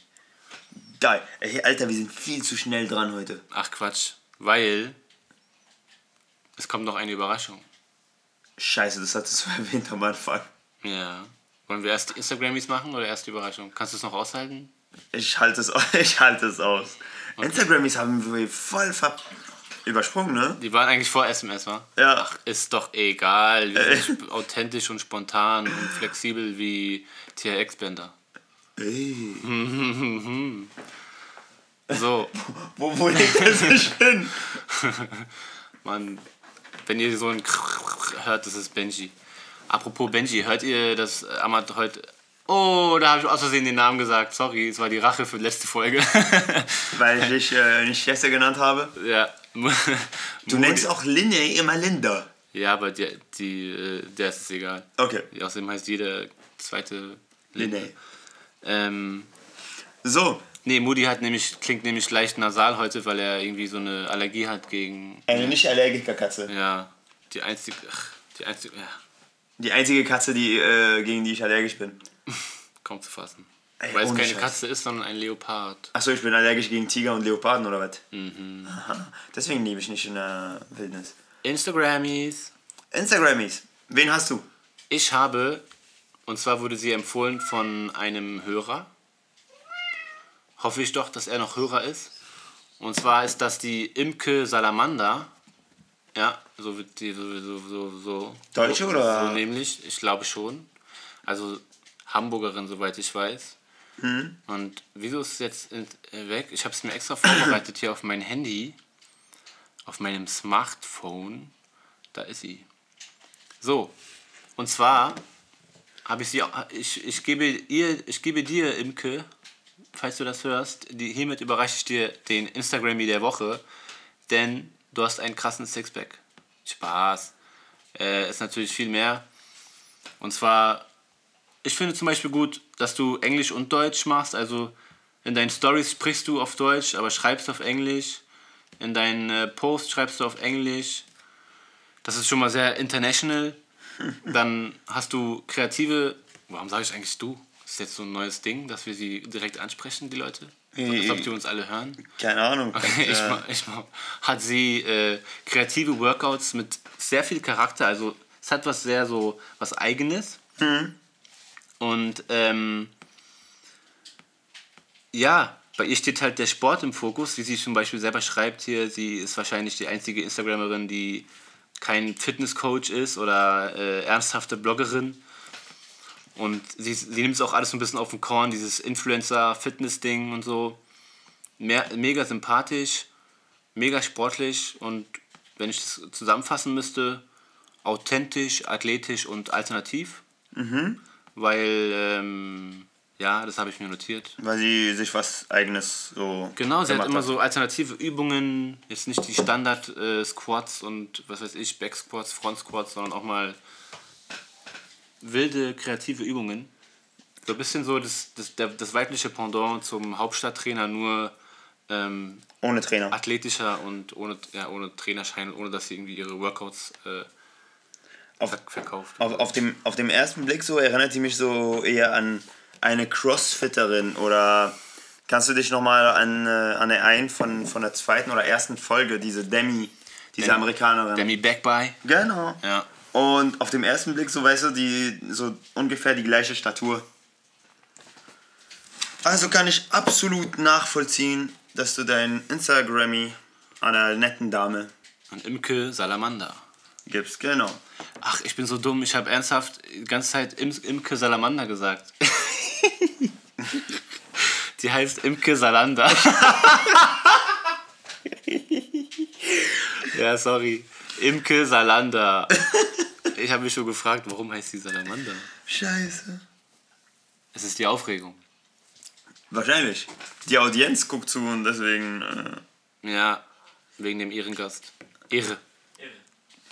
Geil. Alter, wir sind viel zu schnell dran heute. Ach Quatsch, weil es kommt noch eine Überraschung. Scheiße, das hattest du erwähnt am Anfang. Ja. Wollen wir erst die Instagrammies machen oder erst die Überraschung? Kannst du es noch aushalten? Ich halte es, ich halte es aus. Instagrammies haben wir voll ver übersprungen, ne? Die waren eigentlich vor SMS, wa? Ja. Ach, ist doch egal. Wir sind authentisch und spontan und flexibel wie TRX-Bänder. Ey. So, Wo, wo legt er sich hin? man, wenn ihr so ein hört, das ist Benji. Apropos Benji, hört ihr, dass Amat heute. Oh, da habe ich aus Versehen den Namen gesagt. Sorry, es war die Rache für die letzte Folge. Weil ich dich äh, nicht Jesse genannt habe. ja. Du nennst auch Linne immer Linda. Ja, aber die, die, äh, der ist es egal. Okay. Außerdem heißt jeder zweite Linne. Ähm, So, nee, Moody hat nämlich, klingt nämlich leicht nasal heute, weil er irgendwie so eine Allergie hat gegen. eine nicht allergiker Katze. Ja, die einzige. Ach, die einzige. Ja, Die einzige Katze, die, äh, gegen die ich allergisch bin. kaum zu fassen. Ey, weil es keine Scheiß. Katze ist, sondern ein Leopard. Achso, ich bin allergisch gegen Tiger und Leoparden oder was? Mhm. Deswegen liebe ich nicht in der Wildnis. Instagrammies. Instagrammies. Wen hast du? Ich habe, und zwar wurde sie empfohlen von einem Hörer. Hoffe ich doch, dass er noch Hörer ist. Und zwar ist das die Imke Salamander. Ja, so wird die so, so, so, so. Deutsche oder? So nämlich, ich glaube schon. Also Hamburgerin, soweit ich weiß. Mhm. Und wieso ist es jetzt weg? Ich habe es mir extra vorbereitet hier auf mein Handy. Auf meinem Smartphone. Da ist sie. So, und zwar habe ich sie auch, ich, ich gebe ihr, ich gebe dir, Imke, falls du das hörst, die, hiermit überreiche ich dir den Instagrammy der Woche, denn du hast einen krassen Sixpack. Spaß. Äh, ist natürlich viel mehr. Und zwar, ich finde zum Beispiel gut, dass du Englisch und Deutsch machst. Also in deinen Stories sprichst du auf Deutsch, aber schreibst auf Englisch. In deinen äh, Posts schreibst du auf Englisch. Das ist schon mal sehr international. Dann hast du kreative. Warum sage ich eigentlich du? Ist jetzt so ein neues Ding, dass wir sie direkt ansprechen, die Leute. Als ob die uns alle hören. Keine Ahnung. ich äh, mal, ich mal, hat sie äh, kreative Workouts mit sehr viel Charakter. Also es hat was sehr so was Eigenes. Und ähm, ja, bei ihr steht halt der Sport im Fokus, wie sie zum Beispiel selber schreibt hier. Sie ist wahrscheinlich die einzige Instagramerin, die kein Fitnesscoach ist oder äh, ernsthafte Bloggerin. Und sie, sie nimmt es auch alles so ein bisschen auf den Korn, dieses Influencer-Fitness-Ding und so. Mehr, mega sympathisch, mega sportlich und wenn ich das zusammenfassen müsste, authentisch, athletisch und alternativ. Weil, ähm, ja, das habe ich mir notiert. weil sie sich was eigenes so. Genau, sie hat immer so alternative Übungen, jetzt nicht die Standard-Squats und was weiß ich, Back-Squats, Front-Squats, sondern auch mal wilde, kreative Übungen. So ein bisschen so das, das, der, das weibliche Pendant zum Hauptstadttrainer, nur ähm, Ohne Trainer. athletischer und ohne, ja, ohne Trainerschein, ohne dass sie irgendwie ihre Workouts äh, Auf, ver verkauft. auf, auf, dem, auf dem ersten Blick so erinnert sie mich so eher an eine Crossfitterin oder kannst du dich nochmal an, äh, an der einen von, von der zweiten oder ersten Folge, diese Demi, diese Demi- Amerikanerin. Demi Backby, Genau. ja. Und auf dem ersten Blick, so weißt du, die so ungefähr die gleiche Statur. Also kann ich absolut nachvollziehen, dass du dein Instagrammy einer netten Dame Und Imke Salamander. gibst. Genau. Ach, ich bin so dumm. Ich habe ernsthaft die ganze Zeit Im Imke Salamander gesagt. Die heißt Imke Salander. ja, sorry. Imke Salander. Ich habe mich schon gefragt, warum heißt die Salamander? Scheiße. Es ist die Aufregung. Wahrscheinlich. Die Audienz guckt zu und deswegen. Äh, Ja, wegen dem Ehrengast. Ehre.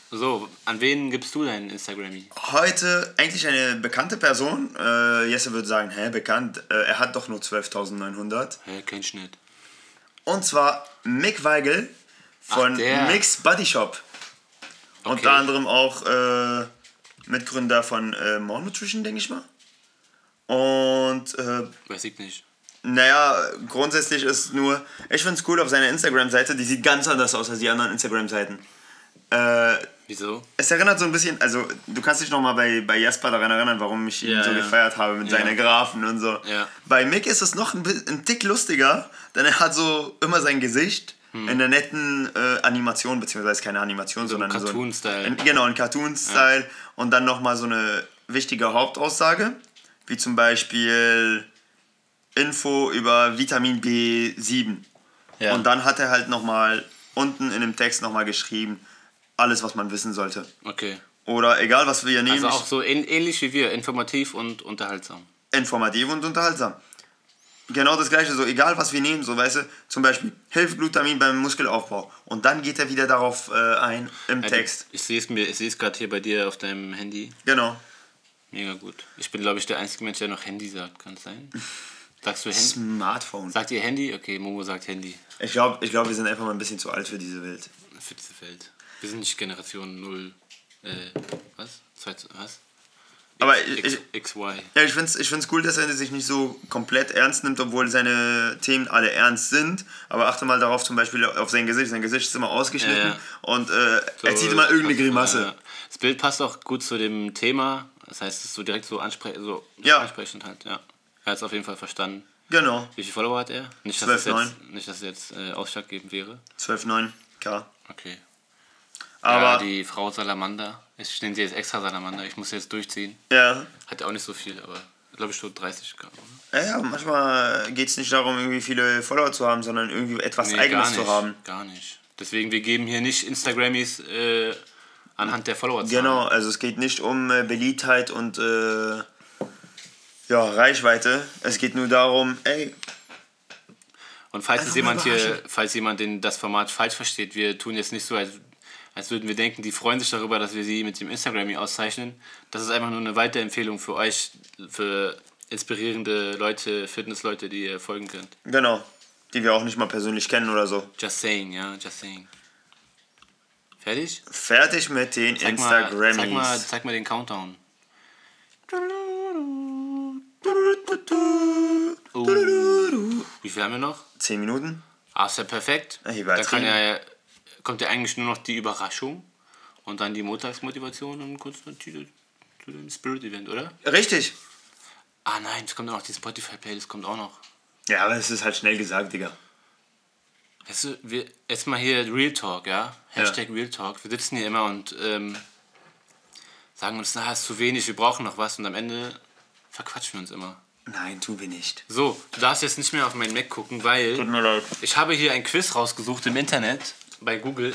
So, an wen gibst du deinen Instagrammy? heute eigentlich eine bekannte Person. Äh, Jesse würde sagen, hä, bekannt. Äh, er hat doch nur 12.900. Hä, kein Schnitt. Und zwar Mick Weigel von Ach. Mick's Body Shop. Okay. Unter anderem auch äh, Mitgründer von äh, More Nutrition, denke ich mal. Und äh, Weiß ich nicht. naja, grundsätzlich ist nur, ich finde es cool auf seiner Instagram-Seite, die sieht ganz anders aus als die anderen Instagram-Seiten. Äh, Wieso? es erinnert so ein bisschen, also du kannst dich nochmal bei, bei Jasper daran erinnern, warum ich ihn Ja, so ja. gefeiert habe mit Ja. seinen Graphen und so. Bei Mick ist es noch ein, ein Tick lustiger, denn er hat so immer sein Gesicht Hm. in der netten äh, Animation, beziehungsweise keine Animation, So ein sondern Cartoon-Style. So ein, genau, ein Cartoon-Style und dann nochmal so eine wichtige Hauptaussage, wie zum Beispiel Info über Vitamin B7. Ja. Und dann hat er halt nochmal unten in dem Text nochmal geschrieben, alles, was man wissen sollte. Okay. Oder egal, was wir hier nehmen, Also auch so ähn- ähnlich wie wir, informativ und unterhaltsam. informativ und unterhaltsam. Genau das gleiche, so egal was wir nehmen, so weißt du, zum Beispiel hilft Glutamin beim Muskelaufbau. Und dann geht er wieder darauf äh, ein im Ja, Text. Ich sehe es mir, ich sehe es gerade hier bei dir auf deinem Handy. Genau. Mega gut. Ich bin, glaube ich, der einzige Mensch, der noch Handy sagt. Kann es sein? Sagst du Handy? Smartphone. Sagt ihr Handy? Okay, Momo sagt Handy. Ich glaube, ich glaub, wir sind einfach mal ein bisschen zu alt für diese Welt. Für diese Welt. Wir sind nicht Generation 0. Äh, was? Zwei, was? Aber X, ich, XY. Ja, ich finde es ich find's cool, dass er sich nicht so komplett ernst nimmt, obwohl seine Themen alle ernst sind. Aber achte mal darauf, zum Beispiel auf sein Gesicht. Sein Gesicht ist immer ausgeschnitten Ja, ja. und äh, So, er zieht immer irgendeine Grimasse. Das Bild passt auch gut zu dem Thema. Das heißt, es ist so direkt so, anspre so Ja. ansprechend halt, ja. Er hat es auf jeden Fall verstanden. Genau, Wie viele Follower hat er? Nicht, dass es 12,9. jetzt, nicht, dass es jetzt äh, ausschlaggebend wäre. 12,9k. Okay. Aber, ja, die Frau Salamander. Ich nenne sie jetzt extra Salamander. Ich muss sie jetzt durchziehen. ja, Hat auch nicht so viel, aber glaube ich so 30 Gramm. ja, ja, manchmal geht es nicht darum, irgendwie viele Follower zu haben, sondern irgendwie etwas Nee, Eigenes nicht, zu haben. Gar nicht. Deswegen, wir geben hier nicht Instagrammies äh, anhand der Follower Genau, also es geht nicht um äh, Beliebtheit und äh, ja, Reichweite. Es geht nur darum, ey, Und falls jemand hier, falls jemand den, das Format falsch versteht, wir tun jetzt nicht so, als, als würden wir denken, die freuen sich darüber, dass wir sie mit dem Instagram auszeichnen. Das ist einfach nur eine Weiterempfehlung für euch, für inspirierende Leute, Fitnessleute, die ihr folgen könnt. genau, die wir auch nicht mal persönlich kennen oder so. Just saying, ja, just saying. Fertig? Fertig mit den Zeig mal, Instagrammies. zeig, mal, zeig mal den Countdown. Oh. Wie viel haben wir noch? 10 Minuten? Ah, ist ja perfekt. Hier Da kann übertrieben. ja, kommt ja eigentlich nur noch die Überraschung und dann die Montagsmotivation und kurz dann zu zu dem Spirit-Event, oder? Richtig. Ah nein, es kommt auch noch die Spotify-Playlist, kommt auch noch. Ja, aber es ist halt schnell gesagt, Digga. Weißt du, wir, jetzt mal hier Real Talk, ja? Hashtag Real Talk. Wir sitzen hier immer und ähm, sagen uns, na, ist zu wenig, wir brauchen noch was und am Ende verquatschen wir uns immer. Nein, tun wir nicht. So, du darfst jetzt nicht mehr auf meinen Mac gucken, weil Tut mir leid. ich habe hier ein Quiz rausgesucht im Internet, bei Google.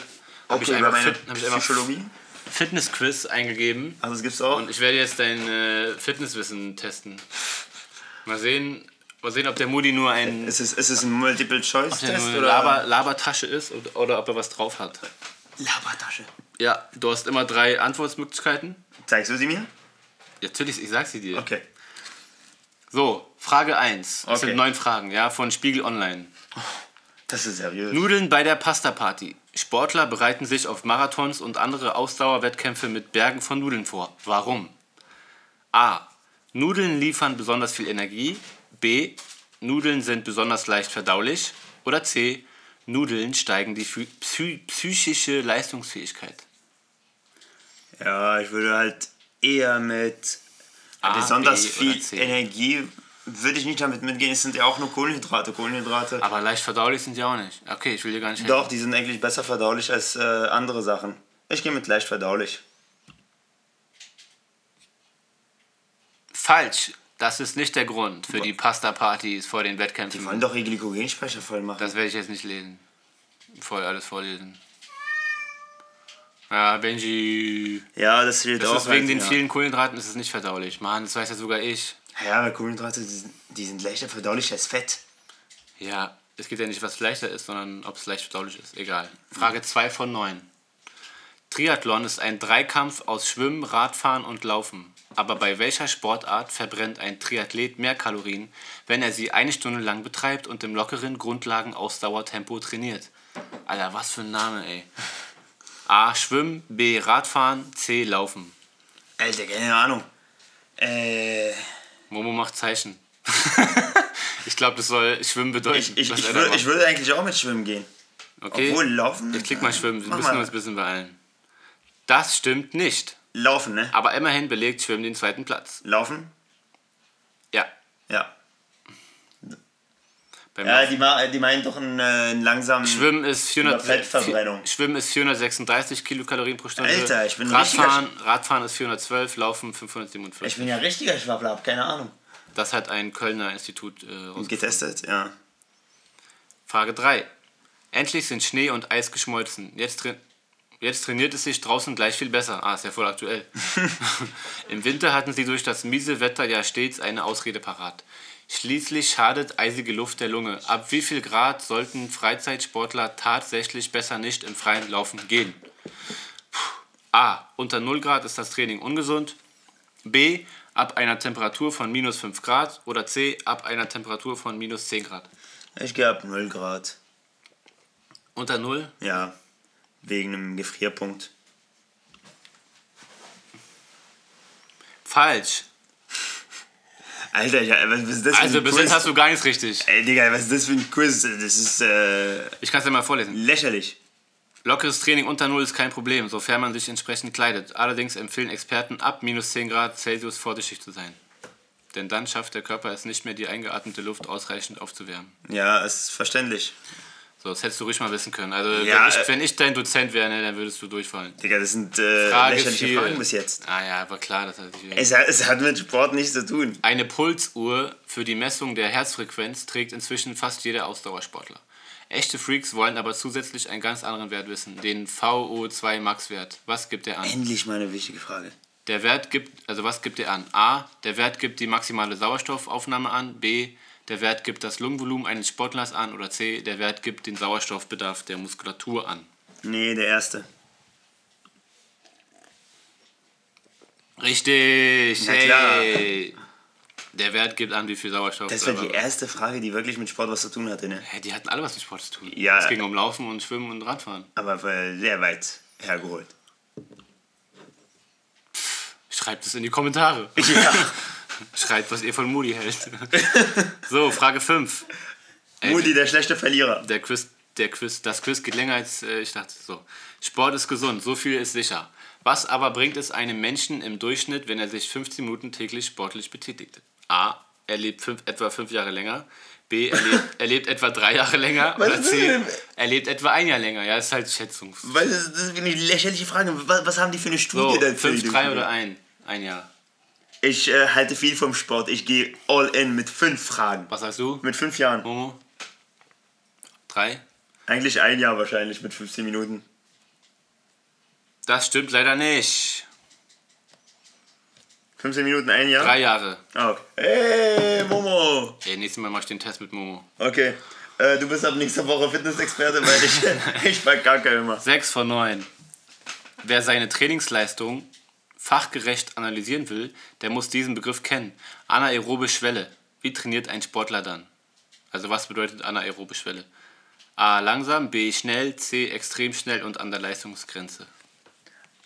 Habe ich Okay, einfach, meine Fit, hab ich einfach Psychologie. Fitness-Quiz eingegeben Also es gibt's auch. und ich werde jetzt dein äh, Fitnesswissen testen. Mal sehen, mal sehen, ob der Moody nur ein ist es, ist es ein Multiple-Choice-Test oder? Laber, Labertasche ist oder, oder ob er was drauf hat. Labertasche. Ja, du hast immer drei Antwortmöglichkeiten. Zeigst du sie mir? Ja, Natürlich, ich sag sie dir. Okay. So, Frage 1. Das Okay. sind neun Fragen, ja, von Spiegel Online. Das ist seriös. Nudeln bei der Pasta-Party. Sportler bereiten sich auf Marathons und andere Ausdauerwettkämpfe mit Bergen von Nudeln vor. Warum? A. Nudeln liefern besonders viel Energie. B. Nudeln sind besonders leicht verdaulich. Oder C. Nudeln steigen die psy psy- psychische Leistungsfähigkeit. Ja, ich würde halt eher mit A, besonders B viel. Energie würde ich nicht damit mitgehen. Es sind ja auch nur Kohlenhydrate. Kohlenhydrate. Aber leicht verdaulich sind die auch nicht. Okay, ich will dir gar nicht helfen. Doch, die sind eigentlich besser verdaulich als äh, andere Sachen. Ich gehe mit leicht verdaulich. Falsch. Das ist nicht der Grund für die Pasta-Partys vor den Wettkämpfen. Die wollen doch ihr Glykogenspeicher voll machen. Das werde ich jetzt nicht lesen. Voll alles vorlesen. Ja, Benji. ja, das steht Das auch. ist wegen halt, den ja. vielen Kohlenhydraten ist es nicht verdaulich. Mann, das weiß ja sogar ich. Ja, aber Kohlenhydrate, die sind, die sind leichter verdaulich als Fett. Ja, es geht ja nicht, was leichter ist, sondern ob es leicht verdaulich ist. Egal. Frage 2 von 9. Triathlon ist ein Dreikampf aus Schwimmen, Radfahren und Laufen. Aber bei welcher Sportart verbrennt ein Triathlet mehr Kalorien, wenn er sie eine Stunde lang betreibt und im lockeren Grundlagen-Ausdauertempo trainiert? Alter, was für ein Name, ey. A. Schwimmen, B. Radfahren, C. Laufen. Alter, keine Ahnung. Äh, Momo macht Zeichen. ich glaube, das soll Schwimmen bedeuten. ich, ich, ich, würde, ich würde eigentlich auch mit Schwimmen gehen. okay. Obwohl Laufen. Ich klick mal Schwimmen, wir müssen mal. uns ein bisschen beeilen. Das stimmt nicht. Laufen, ne? Aber immerhin belegt Schwimmen den zweiten Platz. Laufen? Ja. Ja. Ja, die, die meinen doch einen, äh, einen langsamen. Schwimmen ist, 400, Über Fettverbrennung. Schwimmen ist 436 Kilokalorien pro Stunde. Alter, ich bin Radfahren, Radfahren ist 412, Laufen 547. Ich bin ja richtiger Schwabbler, hab keine Ahnung. Das hat ein Kölner Institut äh. Getestet, ja. Frage 3. Endlich sind Schnee und Eis geschmolzen. Jetzt, tra jetzt trainiert es sich draußen gleich viel besser. Ah, ist ja voll aktuell. Im Winter hatten sie durch das miese Wetter ja stets eine Ausrede parat. Schließlich schadet eisige Luft der Lunge. Ab wie viel Grad sollten Freizeitsportler tatsächlich besser nicht im Freien laufen gehen? A. Unter 0 Grad ist das Training ungesund. B. Ab einer Temperatur von minus 5 Grad. Oder C. Ab einer Temperatur von minus 10 Grad. Ich gehe ab 0 Grad. Unter 0? Ja. Wegen einem Gefrierpunkt. Falsch. Alter, ja, was ist das für Also bis jetzt hast du gar nichts richtig. Ey, Digga, was ist das für ein Quiz? Das ist äh, Ich kann es dir mal vorlesen. lächerlich. Lockeres Training unter Null ist kein Problem, sofern man sich entsprechend kleidet. Allerdings empfehlen Experten ab minus 10 Grad Celsius vorsichtig zu sein. Denn dann schafft der Körper es nicht mehr, die eingeatmete Luft ausreichend aufzuwärmen. Ja, ist verständlich. So, das hättest du ruhig mal wissen können. Also, Ja, wenn, ich, äh, wenn ich dein Dozent wäre, ne, dann würdest du durchfallen. Digga, das sind äh, Frage lächerliche 4. Fragen bis jetzt. Ah ja, war klar, dass er sich Es hat, es hat mit Sport nichts zu tun. Eine Pulsuhr für die Messung der Herzfrequenz trägt inzwischen fast jeder Ausdauersportler. Echte Freaks wollen aber zusätzlich einen ganz anderen Wert wissen, den VO2 Max-Wert. Was gibt er an? Endlich mal eine wichtige Frage. Der Wert gibt, also was gibt er an? A, der Wert gibt die maximale Sauerstoffaufnahme an. B, der Wert gibt das Lungenvolumen eines Sportlers an. Oder C, der Wert gibt den Sauerstoffbedarf der Muskulatur an. Nee, der erste. Richtig! Na klar. Hey. Der Wert gibt an, wie viel Sauerstoff. Das war die erste Frage, die wirklich mit Sport was zu tun hatte, ne? Hä, die hatten alle was mit Sport zu tun. Ja. Es ging um Laufen und Schwimmen und Radfahren. Aber sehr weit hergeholt. Schreibt es in die Kommentare. Ja. Schreibt, was ihr von Moody hält. so, Frage 5. Moody, der schlechte Verlierer. Der Quiz, der Quiz, das Quiz geht länger als äh, ich dachte. So. Sport ist gesund, so viel ist sicher. Was aber bringt es einem Menschen im Durchschnitt, wenn er sich 15 Minuten täglich sportlich betätigt? A. Er lebt fünf, etwa fünf Jahre länger. B. Er lebt, er lebt etwa drei Jahre länger. Was Oder C. denn? Er lebt etwa ein Jahr länger. Ja, ist halt Schätzung. Weil das, ist eine lächerliche Frage. Was, was haben die für eine Studie So, dazu? 5, 3 oder ein? Ein Jahr. Ich äh, halte viel vom Sport. Ich gehe all in mit fünf Fragen. Was sagst du? Mit fünf Jahren. Momo? Drei? Eigentlich ein Jahr wahrscheinlich mit 15 Minuten. Das stimmt leider nicht. 15 Minuten, ein Jahr? Drei Jahre. Ah, okay. Hey, Momo. Ey, nächstes Mal mach ich den Test mit Momo. Okay. Äh, du bist ab nächster Woche Fitnessexperte, weil ich, ich verkacke immer. 6 von 9. Wer seine Trainingsleistung fachgerecht analysieren will, der muss diesen Begriff kennen. Anaerobe Schwelle. Wie trainiert ein Sportler dann? Also was bedeutet anaerobe Schwelle? A. Langsam, B. Schnell, C. Extrem schnell und an der Leistungsgrenze.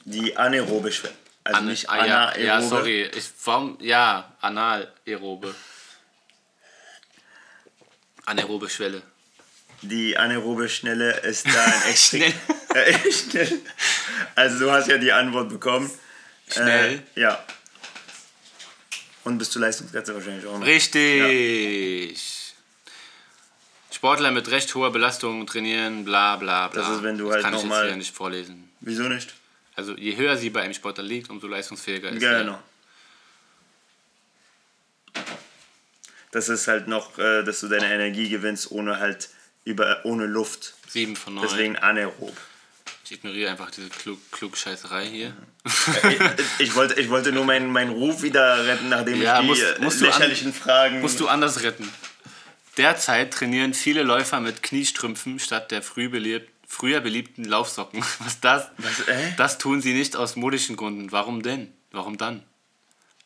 Die anaerobe Schwelle. Also An- nicht ah, ja, anaerobe. ja, sorry. Ich, warum? Ja, analaerobe. Anaerobe Schwelle. Die anaerobe Schnelle ist da ein extrem... Schnell. Äh, schnell. Also du hast ja die Antwort bekommen. Schnell. Äh, ja. Und bis zur Leistungsgrenze wahrscheinlich auch noch. Richtig. Sportler mit recht hoher Belastung trainieren, bla bla bla. Das ist, wenn du das halt kann ich noch jetzt nicht vorlesen. Wieso nicht? Also je höher sie bei einem Sportler liegt, umso leistungsfähiger ist er. Genau. Das ist halt noch, äh, dass du deine Energie gewinnst ohne halt über ohne Luft. 7 von 9. Deswegen anaerob. Ich ignoriere einfach diese Klug Klugscheißerei hier. ich, ich, wollte, ich wollte nur meinen, meinen Ruf wieder retten, nachdem Ja, ich die musst- äh, musst du an- lächerlichen Fragen... Musst du anders retten. Derzeit trainieren viele Läufer mit Kniestrümpfen statt der früh belieb früher beliebten Laufsocken. Was das? Was, äh? Das tun sie nicht aus modischen Gründen. Warum denn? Warum dann?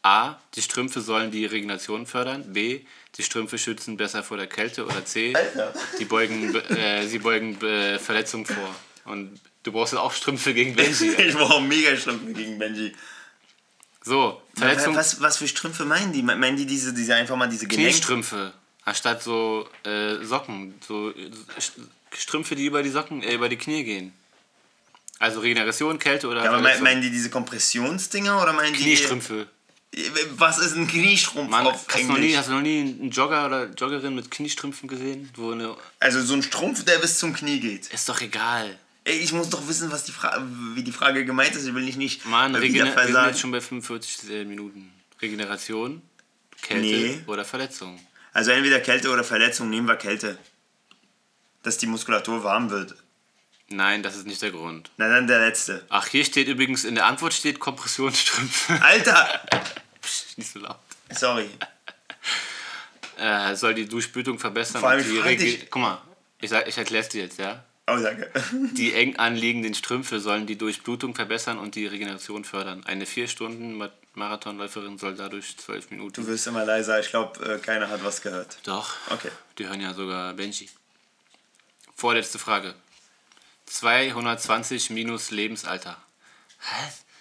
A. Die Strümpfe sollen die Regeneration fördern. B. Die Strümpfe schützen besser vor der Kälte. Oder C. Alter. Die beugen, äh, sie beugen äh, Verletzungen vor. Und du brauchst ja auch Strümpfe gegen Benji. ich brauche mega Strümpfe gegen Benji. So, Verletzung, Was, was für Strümpfe meinen die? Meinen die diese, diese einfach mal diese Gelenk... Kniestrümpfe. Anstatt so äh, Socken. So äh, Strümpfe, die über die Socken, äh, über die Knie gehen. Also Regeneration, Kälte oder Ja, aber Verletzung. meinen die diese Kompressionsdinger oder meinen die... Kniestrümpfe. Was ist ein Kniestrumpf Mann, auf hast du, noch nie, hast du noch nie einen Jogger oder Joggerin mit Kniestrümpfen gesehen? Wo eine, Also so ein Strumpf, der bis zum Knie geht. ist doch egal. Ey, ich muss doch wissen, was die Fra wie die Frage gemeint ist. Ich will nicht nicht Mann, äh, Regener wir sind jetzt schon bei 45 äh, Minuten. Regeneration, Kälte Nee. oder Verletzung. Also entweder Kälte oder Verletzung, nehmen wir Kälte. Dass die Muskulatur warm wird. Nein, das ist nicht der Grund. Na dann der letzte. Ach, hier steht übrigens, in der Antwort steht Kompressionsstrümpfe. Alter! Psst, nicht so laut. Sorry. Äh, soll die Durchblutung verbessern. Vor allem, und die dich- Guck mal, ich, sag- ich erkläre es dir jetzt, ja? Oh, danke. Die eng anliegenden Strümpfe sollen die Durchblutung verbessern und die Regeneration fördern. Eine 4 Stunden Ma- Marathonläuferin soll dadurch 12 Minuten. Du wirst immer leiser. Ich glaube, keiner hat was gehört. Doch. Okay. Die hören ja sogar Benji. Vorletzte Frage. 220 minus Lebensalter.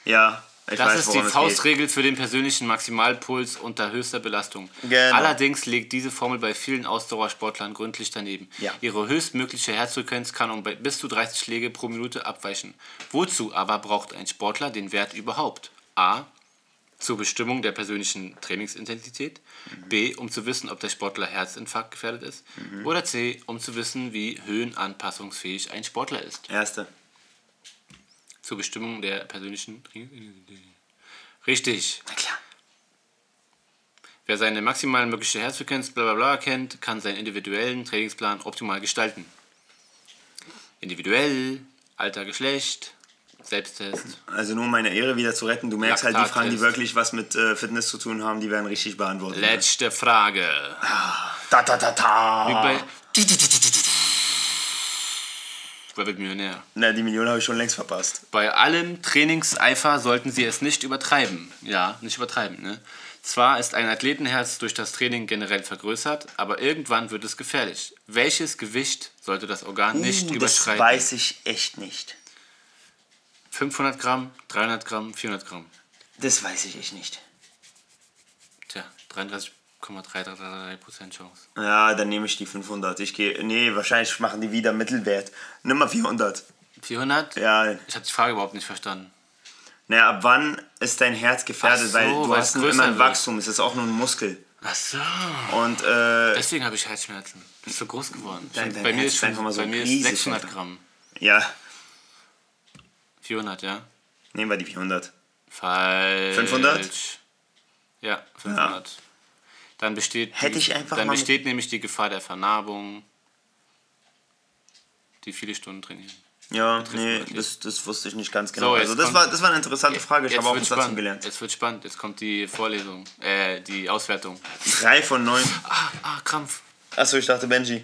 Ja, ich Das weiß, ist die Faustregel für den persönlichen Maximalpuls unter höchster Belastung. Genau. Allerdings liegt diese Formel bei vielen Ausdauersportlern gründlich daneben. Ja. Ihre höchstmögliche Herzfrequenz kann um bis zu 30 Schläge pro Minute abweichen. Wozu aber braucht ein Sportler den Wert überhaupt? A. Zur Bestimmung der persönlichen Trainingsintensität. B. Um zu wissen, ob der Sportler Herzinfarkt gefährdet ist. Oder C. Um zu wissen, wie höhenanpassungsfähig ein Sportler ist. Erste. Zur Bestimmung der persönlichen. Richtig. Na klar. Wer seine maximal mögliche Herzfrequenz bla bla bla kennt, kann seinen individuellen Trainingsplan optimal gestalten. Individuell, Alter, Geschlecht, Selbsttest. Also nur um meine Ehre wieder zu retten. Du merkst halt, die. Fragen, die wirklich was mit äh, Fitness zu tun haben, die werden richtig beantwortet. Letzte Frage. Da, da, da, da. Wie bei. Wer wird Millionär? Na, die Million habe ich schon längst verpasst. Bei allem Trainingseifer sollten Sie es nicht übertreiben. Ja, nicht übertreiben. Ne? Zwar ist ein Athletenherz durch das Training generell vergrößert, aber irgendwann wird es gefährlich. Welches Gewicht sollte das Organ nicht Uh, das überschreiten? weiß ich echt nicht. 500 Gramm, 300 Gramm, 400 Gramm. Das weiß ich echt nicht. Tja, 33,333% Chance. Ja, dann nehme ich die 500. Ich gehe. Nee, wahrscheinlich machen die wieder Mittelwert. Nimm mal 400. 400? Ja. Ich habe die Frage überhaupt nicht verstanden. Naja, ab wann ist dein Herz gefährdet? So, weil du weil hast größer immer ein. Wachstum. Es ist auch nur ein Muskel. Ach so. Und äh, Deswegen habe ich Herzschmerzen. Ist so groß geworden. Dein- dein bei mir ist, schon, einfach mal so bei mir ist riesig 600 einfach. Gramm. ja, 400, ja? nehmen wir die 400. Falsch. 500? Ja, 500. Dann besteht, Hätte ich einfach dann besteht nämlich die Gefahr der Vernarbung, die viele Stunden trainieren. Ja, nee, das, das wusste ich nicht ganz genau. jetzt also das kommt- war, das war eine interessante Frage. Ich habe auch was dazu gelernt. Jetzt wird spannend. Jetzt kommt die Vorlesung, äh, die Auswertung. Drei von neun. Ah, ah, Krampf. Achso, ich dachte Benji.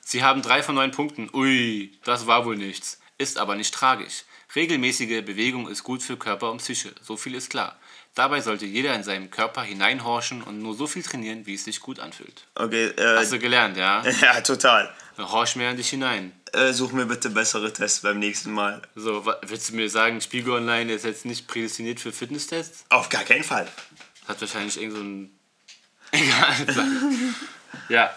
Sie haben drei von neun Punkten. Ui, das war wohl nichts. Ist aber nicht tragisch. Regelmäßige Bewegung ist gut für Körper und Psyche. So viel ist klar. Dabei sollte jeder in seinen Körper hineinhorchen und nur so viel trainieren, wie es sich gut anfühlt. Okay, äh, Hast du gelernt, ja? ja, total. Dann horch mehr in dich hinein. Äh, such mir bitte bessere Tests beim nächsten Mal. So, willst du mir sagen, Spiegel Online ist jetzt nicht prädestiniert für Fitnesstests? Auf gar keinen Fall. Hat wahrscheinlich irgend so ein. Egal. ja,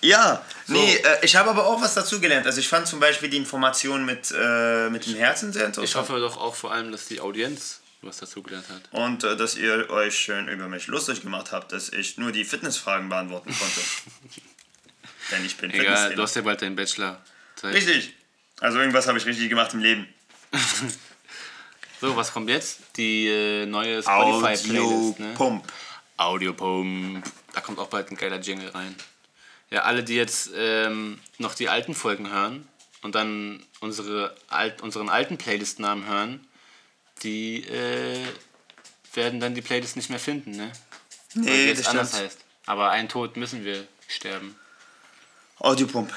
Ja, nee, äh, ich habe aber auch was dazu gelernt. Also ich fand zum Beispiel die Information mit, äh, mit dem Herzen sehr interessant. ich hoffe doch auch vor allem, dass die Audienz was dazu gelernt hat. Und äh, dass ihr euch schön über mich lustig gemacht habt, dass ich nur die Fitnessfragen beantworten konnte. Denn ich bin Egal, du hast ja bald deinen Bachelor. Zeit. Richtig. Also irgendwas habe ich richtig gemacht im Leben. So, was kommt jetzt? Die äh, neue Spotify-Playlist, ne? Pump. Audiopump. Da kommt auch bald ein geiler Jingle rein. Ja, alle, die jetzt ähm, noch die alten Folgen hören und dann unsere alt, unseren alten Playlist-Namen hören, die äh, werden dann die Playlist nicht mehr finden, ne? Weil die Nee, das anders stimmt. heißt. Aber ein Tod müssen wir sterben. Audiopump.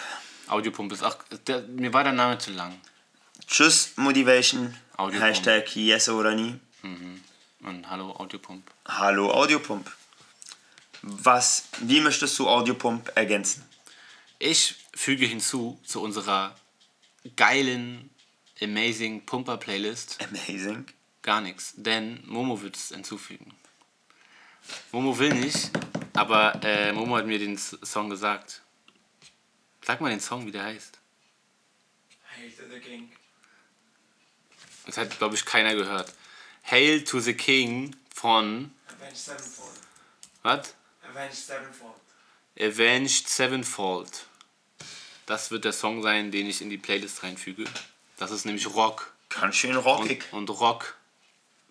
Audiopump ist auch. Der, mir war der Name zu lang. Tschüss, Motivation. Audiopump. Hashtag yes oder nie. Und hallo Audiopump. Hallo Audiopump. Was, wie möchtest du Audiopump ergänzen? Ich füge hinzu zu unserer geilen, amazing Pumper-Playlist Amazing. gar nichts, denn Momo wird es hinzufügen. Momo will nicht, aber äh, Momo hat mir den Song gesagt. Sag mal den Song, wie der heißt. Hail to the king. Das hat, glaube ich, keiner gehört. Hail to the King von. Avenged Sevenfold. Was? Avenged Sevenfold. Avenged Sevenfold. Das wird der Song sein, den ich in die Playlist reinfüge. Das ist nämlich Rock. Ganz schön Und, rockig. und Rock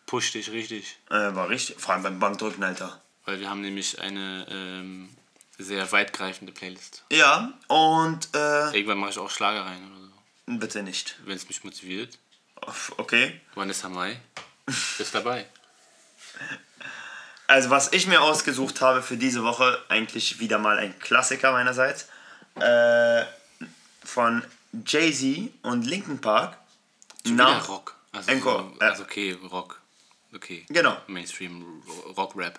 pusht dich richtig. Äh, war richtig. Vor allem beim Bankdrücken, Alter. Weil wir haben nämlich eine ähm, sehr weitgreifende Playlist. Ja, und äh, Irgendwann mache ich auch Schlager rein oder so. bitte nicht. Wenn es mich motiviert. Okay. Vanessa Mai ist dabei. Also was ich mir ausgesucht habe für diese Woche, eigentlich wieder mal ein Klassiker meinerseits, äh, von Jay-Z und Linkin Park. Schon wieder Rock. Also, Encore, so, ja. also okay, Rock. Okay. Genau. Mainstream Rock-Rap.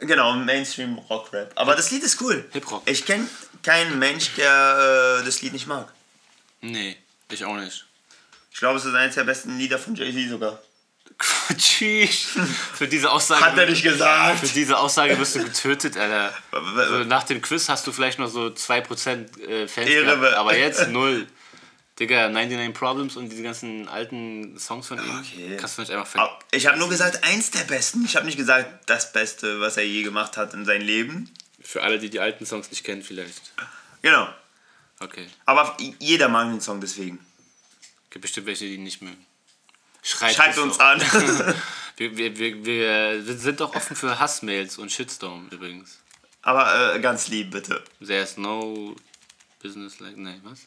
Genau, Mainstream Rock Rap. Aber das Lied ist cool. Hip-Hop. Ich kenne keinen Mensch, der äh, das Lied nicht mag. Nee, ich auch nicht. Ich glaube, es ist eines der besten Lieder von Jay-Z sogar. Tschüss. Für diese Aussage. Hat er nicht gesagt. Für diese Aussage wirst du getötet, Alter. W- w- So, nach dem Quiz hast du vielleicht noch so 2% äh, Fans Ehre, gehabt, aber jetzt null. Digga, 99 Problems und diese ganzen alten Songs von ihm Okay. kannst du nicht einfach ver Aber Ich habe nur gesagt, eins der besten. Ich habe nicht gesagt, das Beste, was er je gemacht hat in seinem Leben. Für alle, die die alten Songs nicht kennen vielleicht. Genau. Okay. Aber jeder mag den Song deswegen. Gibt bestimmt welche, die ihn nicht mögen. Schreibt, Schreibt uns doch. an. Wir, wir, wir, wir sind doch offen für Hassmails und Shitstorm übrigens. Aber äh, ganz lieb, bitte. There's no business like. Nee, was?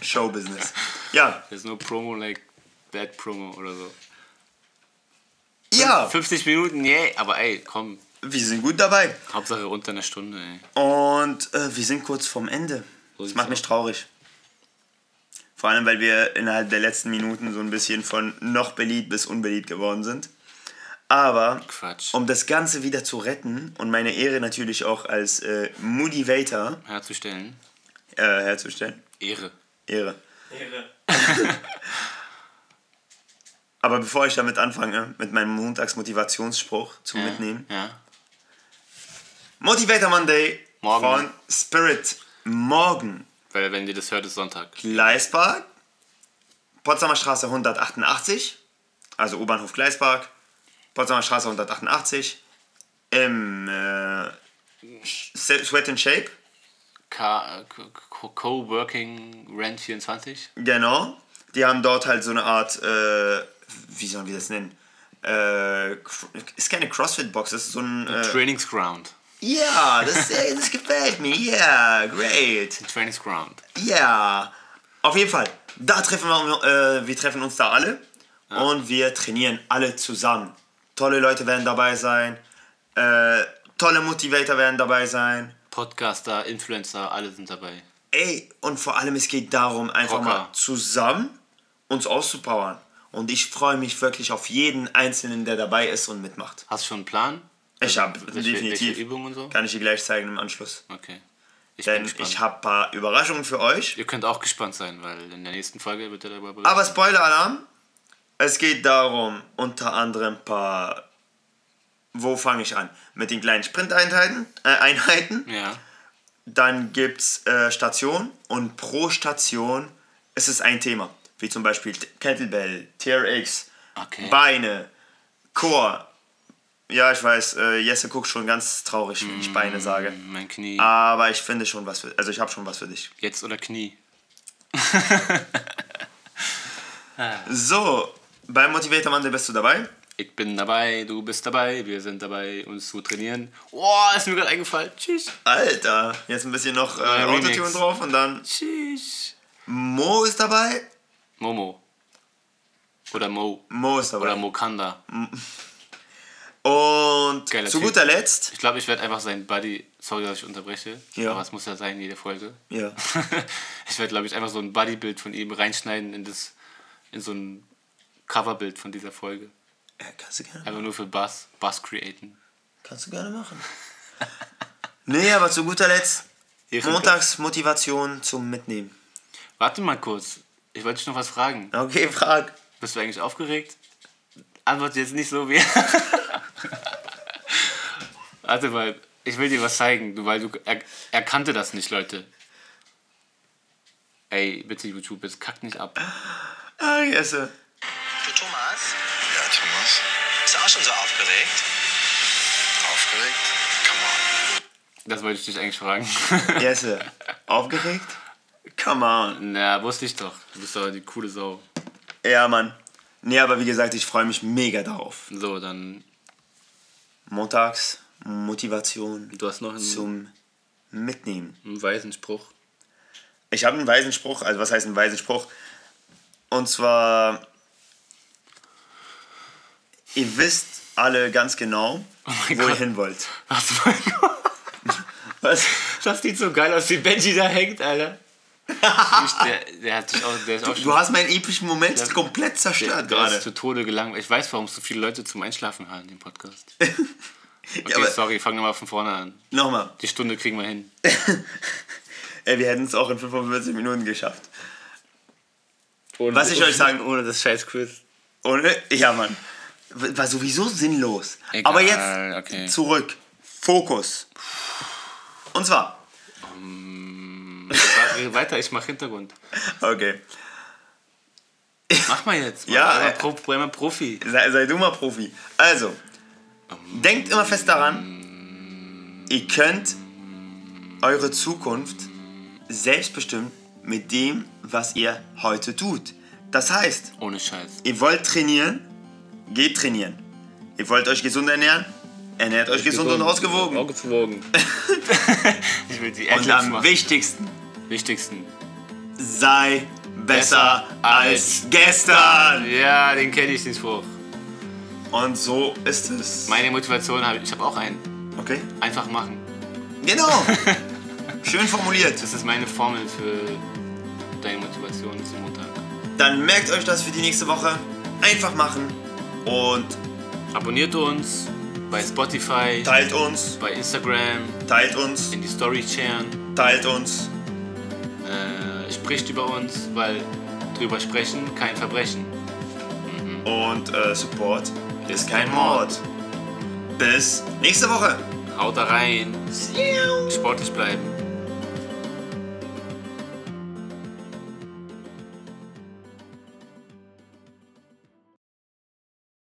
Showbusiness. Ja. There's no promo like bad promo oder so. Ja, 50 Minuten, yeah, aber ey, komm. wir sind gut dabei. Hauptsache unter einer Stunde, ey. Und äh, wir sind kurz vorm Ende. So Das macht mich traurig. Vor allem, weil wir innerhalb der letzten Minuten so ein bisschen von noch beliebt bis unbeliebt geworden sind. Aber Quatsch. um das Ganze wieder zu retten und meine Ehre natürlich auch als äh, Motivator Herzustellen. äh, herzustellen. Ehre. Ehre. Ehre. Aber bevor ich damit anfange, mit meinem Montagsmotivationsspruch zu Ja. mitnehmen. Ja. Motivator Monday Morgen. von Spirit. Morgen. Weil wenn ihr das hört, ist Sonntag. Gleispark, Potsdamer Straße 188, also U-Bahnhof Gleispark, Potsdamer Straße 188, im äh, Sweat and Shape, Co- Co-Working Rent 24. genau. Die haben dort halt so eine Art, äh, wie sollen wir das nennen? Äh, ist keine CrossFit-Box, das ist so ein. Äh, Trainingsground. Ja, das, das gefällt mir, yeah, great. Trainingsground. Ja, auf jeden Fall. Da treffen wir, äh, wir treffen uns da alle und wir trainieren alle zusammen. Tolle Leute werden dabei sein, äh, tolle Motivator werden dabei sein. Podcaster, Influencer, alle sind dabei. Ey, und vor allem es geht darum, einfach Rocker. mal zusammen uns auszupowern. Und ich freue mich wirklich auf jeden Einzelnen, der dabei ist und mitmacht. Hast du schon einen Plan? Ich habe definitiv. Übungen und so? Kann ich dir gleich zeigen im Anschluss. Okay. Ich Denn ich habe ein paar Überraschungen für euch. Ihr könnt auch gespannt sein, weil in der nächsten Folge wird er darüber berichten. Aber Spoiler-Alarm, es geht darum, unter anderem ein paar. Wo fange ich an? Mit den kleinen Sprinteinheiten. Äh, Einheiten. ja. Dann gibt es äh, Stationen und pro Station ist es ein Thema. Wie zum Beispiel Kettlebell, TRX, Okay. Beine, Core. Ja, ich weiß, äh, Jesse guckt schon ganz traurig, wenn ich Beine sage. Mein Knie. Aber ich finde schon was für. Also ich habe schon was für dich. Jetzt oder Knie? So, beim Motivator Monday bist du dabei. Ich bin dabei, du bist dabei, wir sind dabei, uns zu trainieren. Boah, ist mir gerade eingefallen. Tschüss. Alter, jetzt ein bisschen noch äh, Autotune drauf und dann. Tschüss. Mo ist dabei. Momo. Oder Mo. Mo ist dabei. Oder Mokanda. Und Geiler zu Typ. guter Letzt. Ich glaube, ich werde einfach sein Buddy. Sorry, dass ich unterbreche. Ja. Aber es muss ja sein, jede Folge. Ja. ich werde, glaube ich, einfach so ein Buddy-Bild von ihm reinschneiden in, das, in so ein Coverbild von dieser Folge. ja kannst du gerne, Einfach nur für Buzz. Buzz createn. kannst du gerne machen. nee, aber zu guter Letzt. Ehrenwert. Montagsmotivation zum Mitnehmen. Warte mal kurz. Ich wollte dich noch was fragen. Okay, frag. Bist du eigentlich aufgeregt? Antwort jetzt nicht so wie. Warte mal, ich will dir was zeigen, du, weil du. Er, er kannte das nicht, Leute. Ey, bitte YouTube, jetzt kackt nicht ab. Ah, ich esse. Du Thomas, Ja, Thomas. bist du auch schon so aufgeregt? Aufgeregt? Come on. Das wollte ich dich eigentlich fragen. Jesse. Aufgeregt? Come on. Na, wusste ich doch. Du bist doch die coole Sau. Ja, Mann. Nee, aber wie gesagt, ich freue mich mega darauf. So, dann. Montags Motivation Du hast noch einen, zum Mitnehmen. einen weisen Spruch. Ich habe einen weisen Spruch, also was heißt ein weisen Spruch? Und zwar, ihr wisst alle ganz genau, mein wo ihr Gott. hin wollt. Warte mal. Was? Das sieht so geil aus, wie Benji da hängt, Alter. Ich, der, der, hat sich auch, der ist auch schon Du hast meinen epischen Moment komplett zerstört der ist gerade. zu Tode gelangweilt. Ich weiß, warum so viele Leute zum Einschlafen hören, den Podcast. Okay, Ja, sorry, fang nochmal von vorne an. nochmal, Die Stunde kriegen wir hin. Ey, wir hätten es auch in 45 Minuten geschafft. Ohne, Was ich euch sagen- Ohne das scheiß Quiz. Ohne? Ja, Mann. War sowieso sinnlos. Egal, Aber jetzt okay. zurück. Fokus. Und zwar, Weiter, ich mach Hintergrund. okay, Mach mal jetzt. Mann. Ja, mal äh, Pro, mal Profi. sei, sei du mal Profi. Also, denkt immer fest daran, ihr könnt eure Zukunft selbstbestimmt mit dem, was ihr heute tut. Das heißt, Ohne Scheiß. ihr wollt trainieren, geht trainieren. Ihr wollt euch gesund ernähren, ernährt euch gesund, und ausgewogen. Ausgewogen. ich will die Und Adlibs am machen. wichtigsten, wichtigsten. sei besser Besser als gestern. Ja, den kenne ich, den Spruch. Und so ist es. Meine Motivation habe ich, ich habe auch einen. Okay? Einfach machen. Genau. Schön formuliert. Das ist meine Formel für deine Motivation zum Montag. Dann merkt euch das für die nächste Woche. Einfach machen und Abonniert uns bei Spotify, teilt uns, bei Instagram, teilt uns, in die Story sharen. teilt uns. Äh, spricht über uns, weil drüber sprechen kein Verbrechen. Und äh, Support ist kein Mord. Bis nächste Woche. Haut da rein. Sportlich bleiben.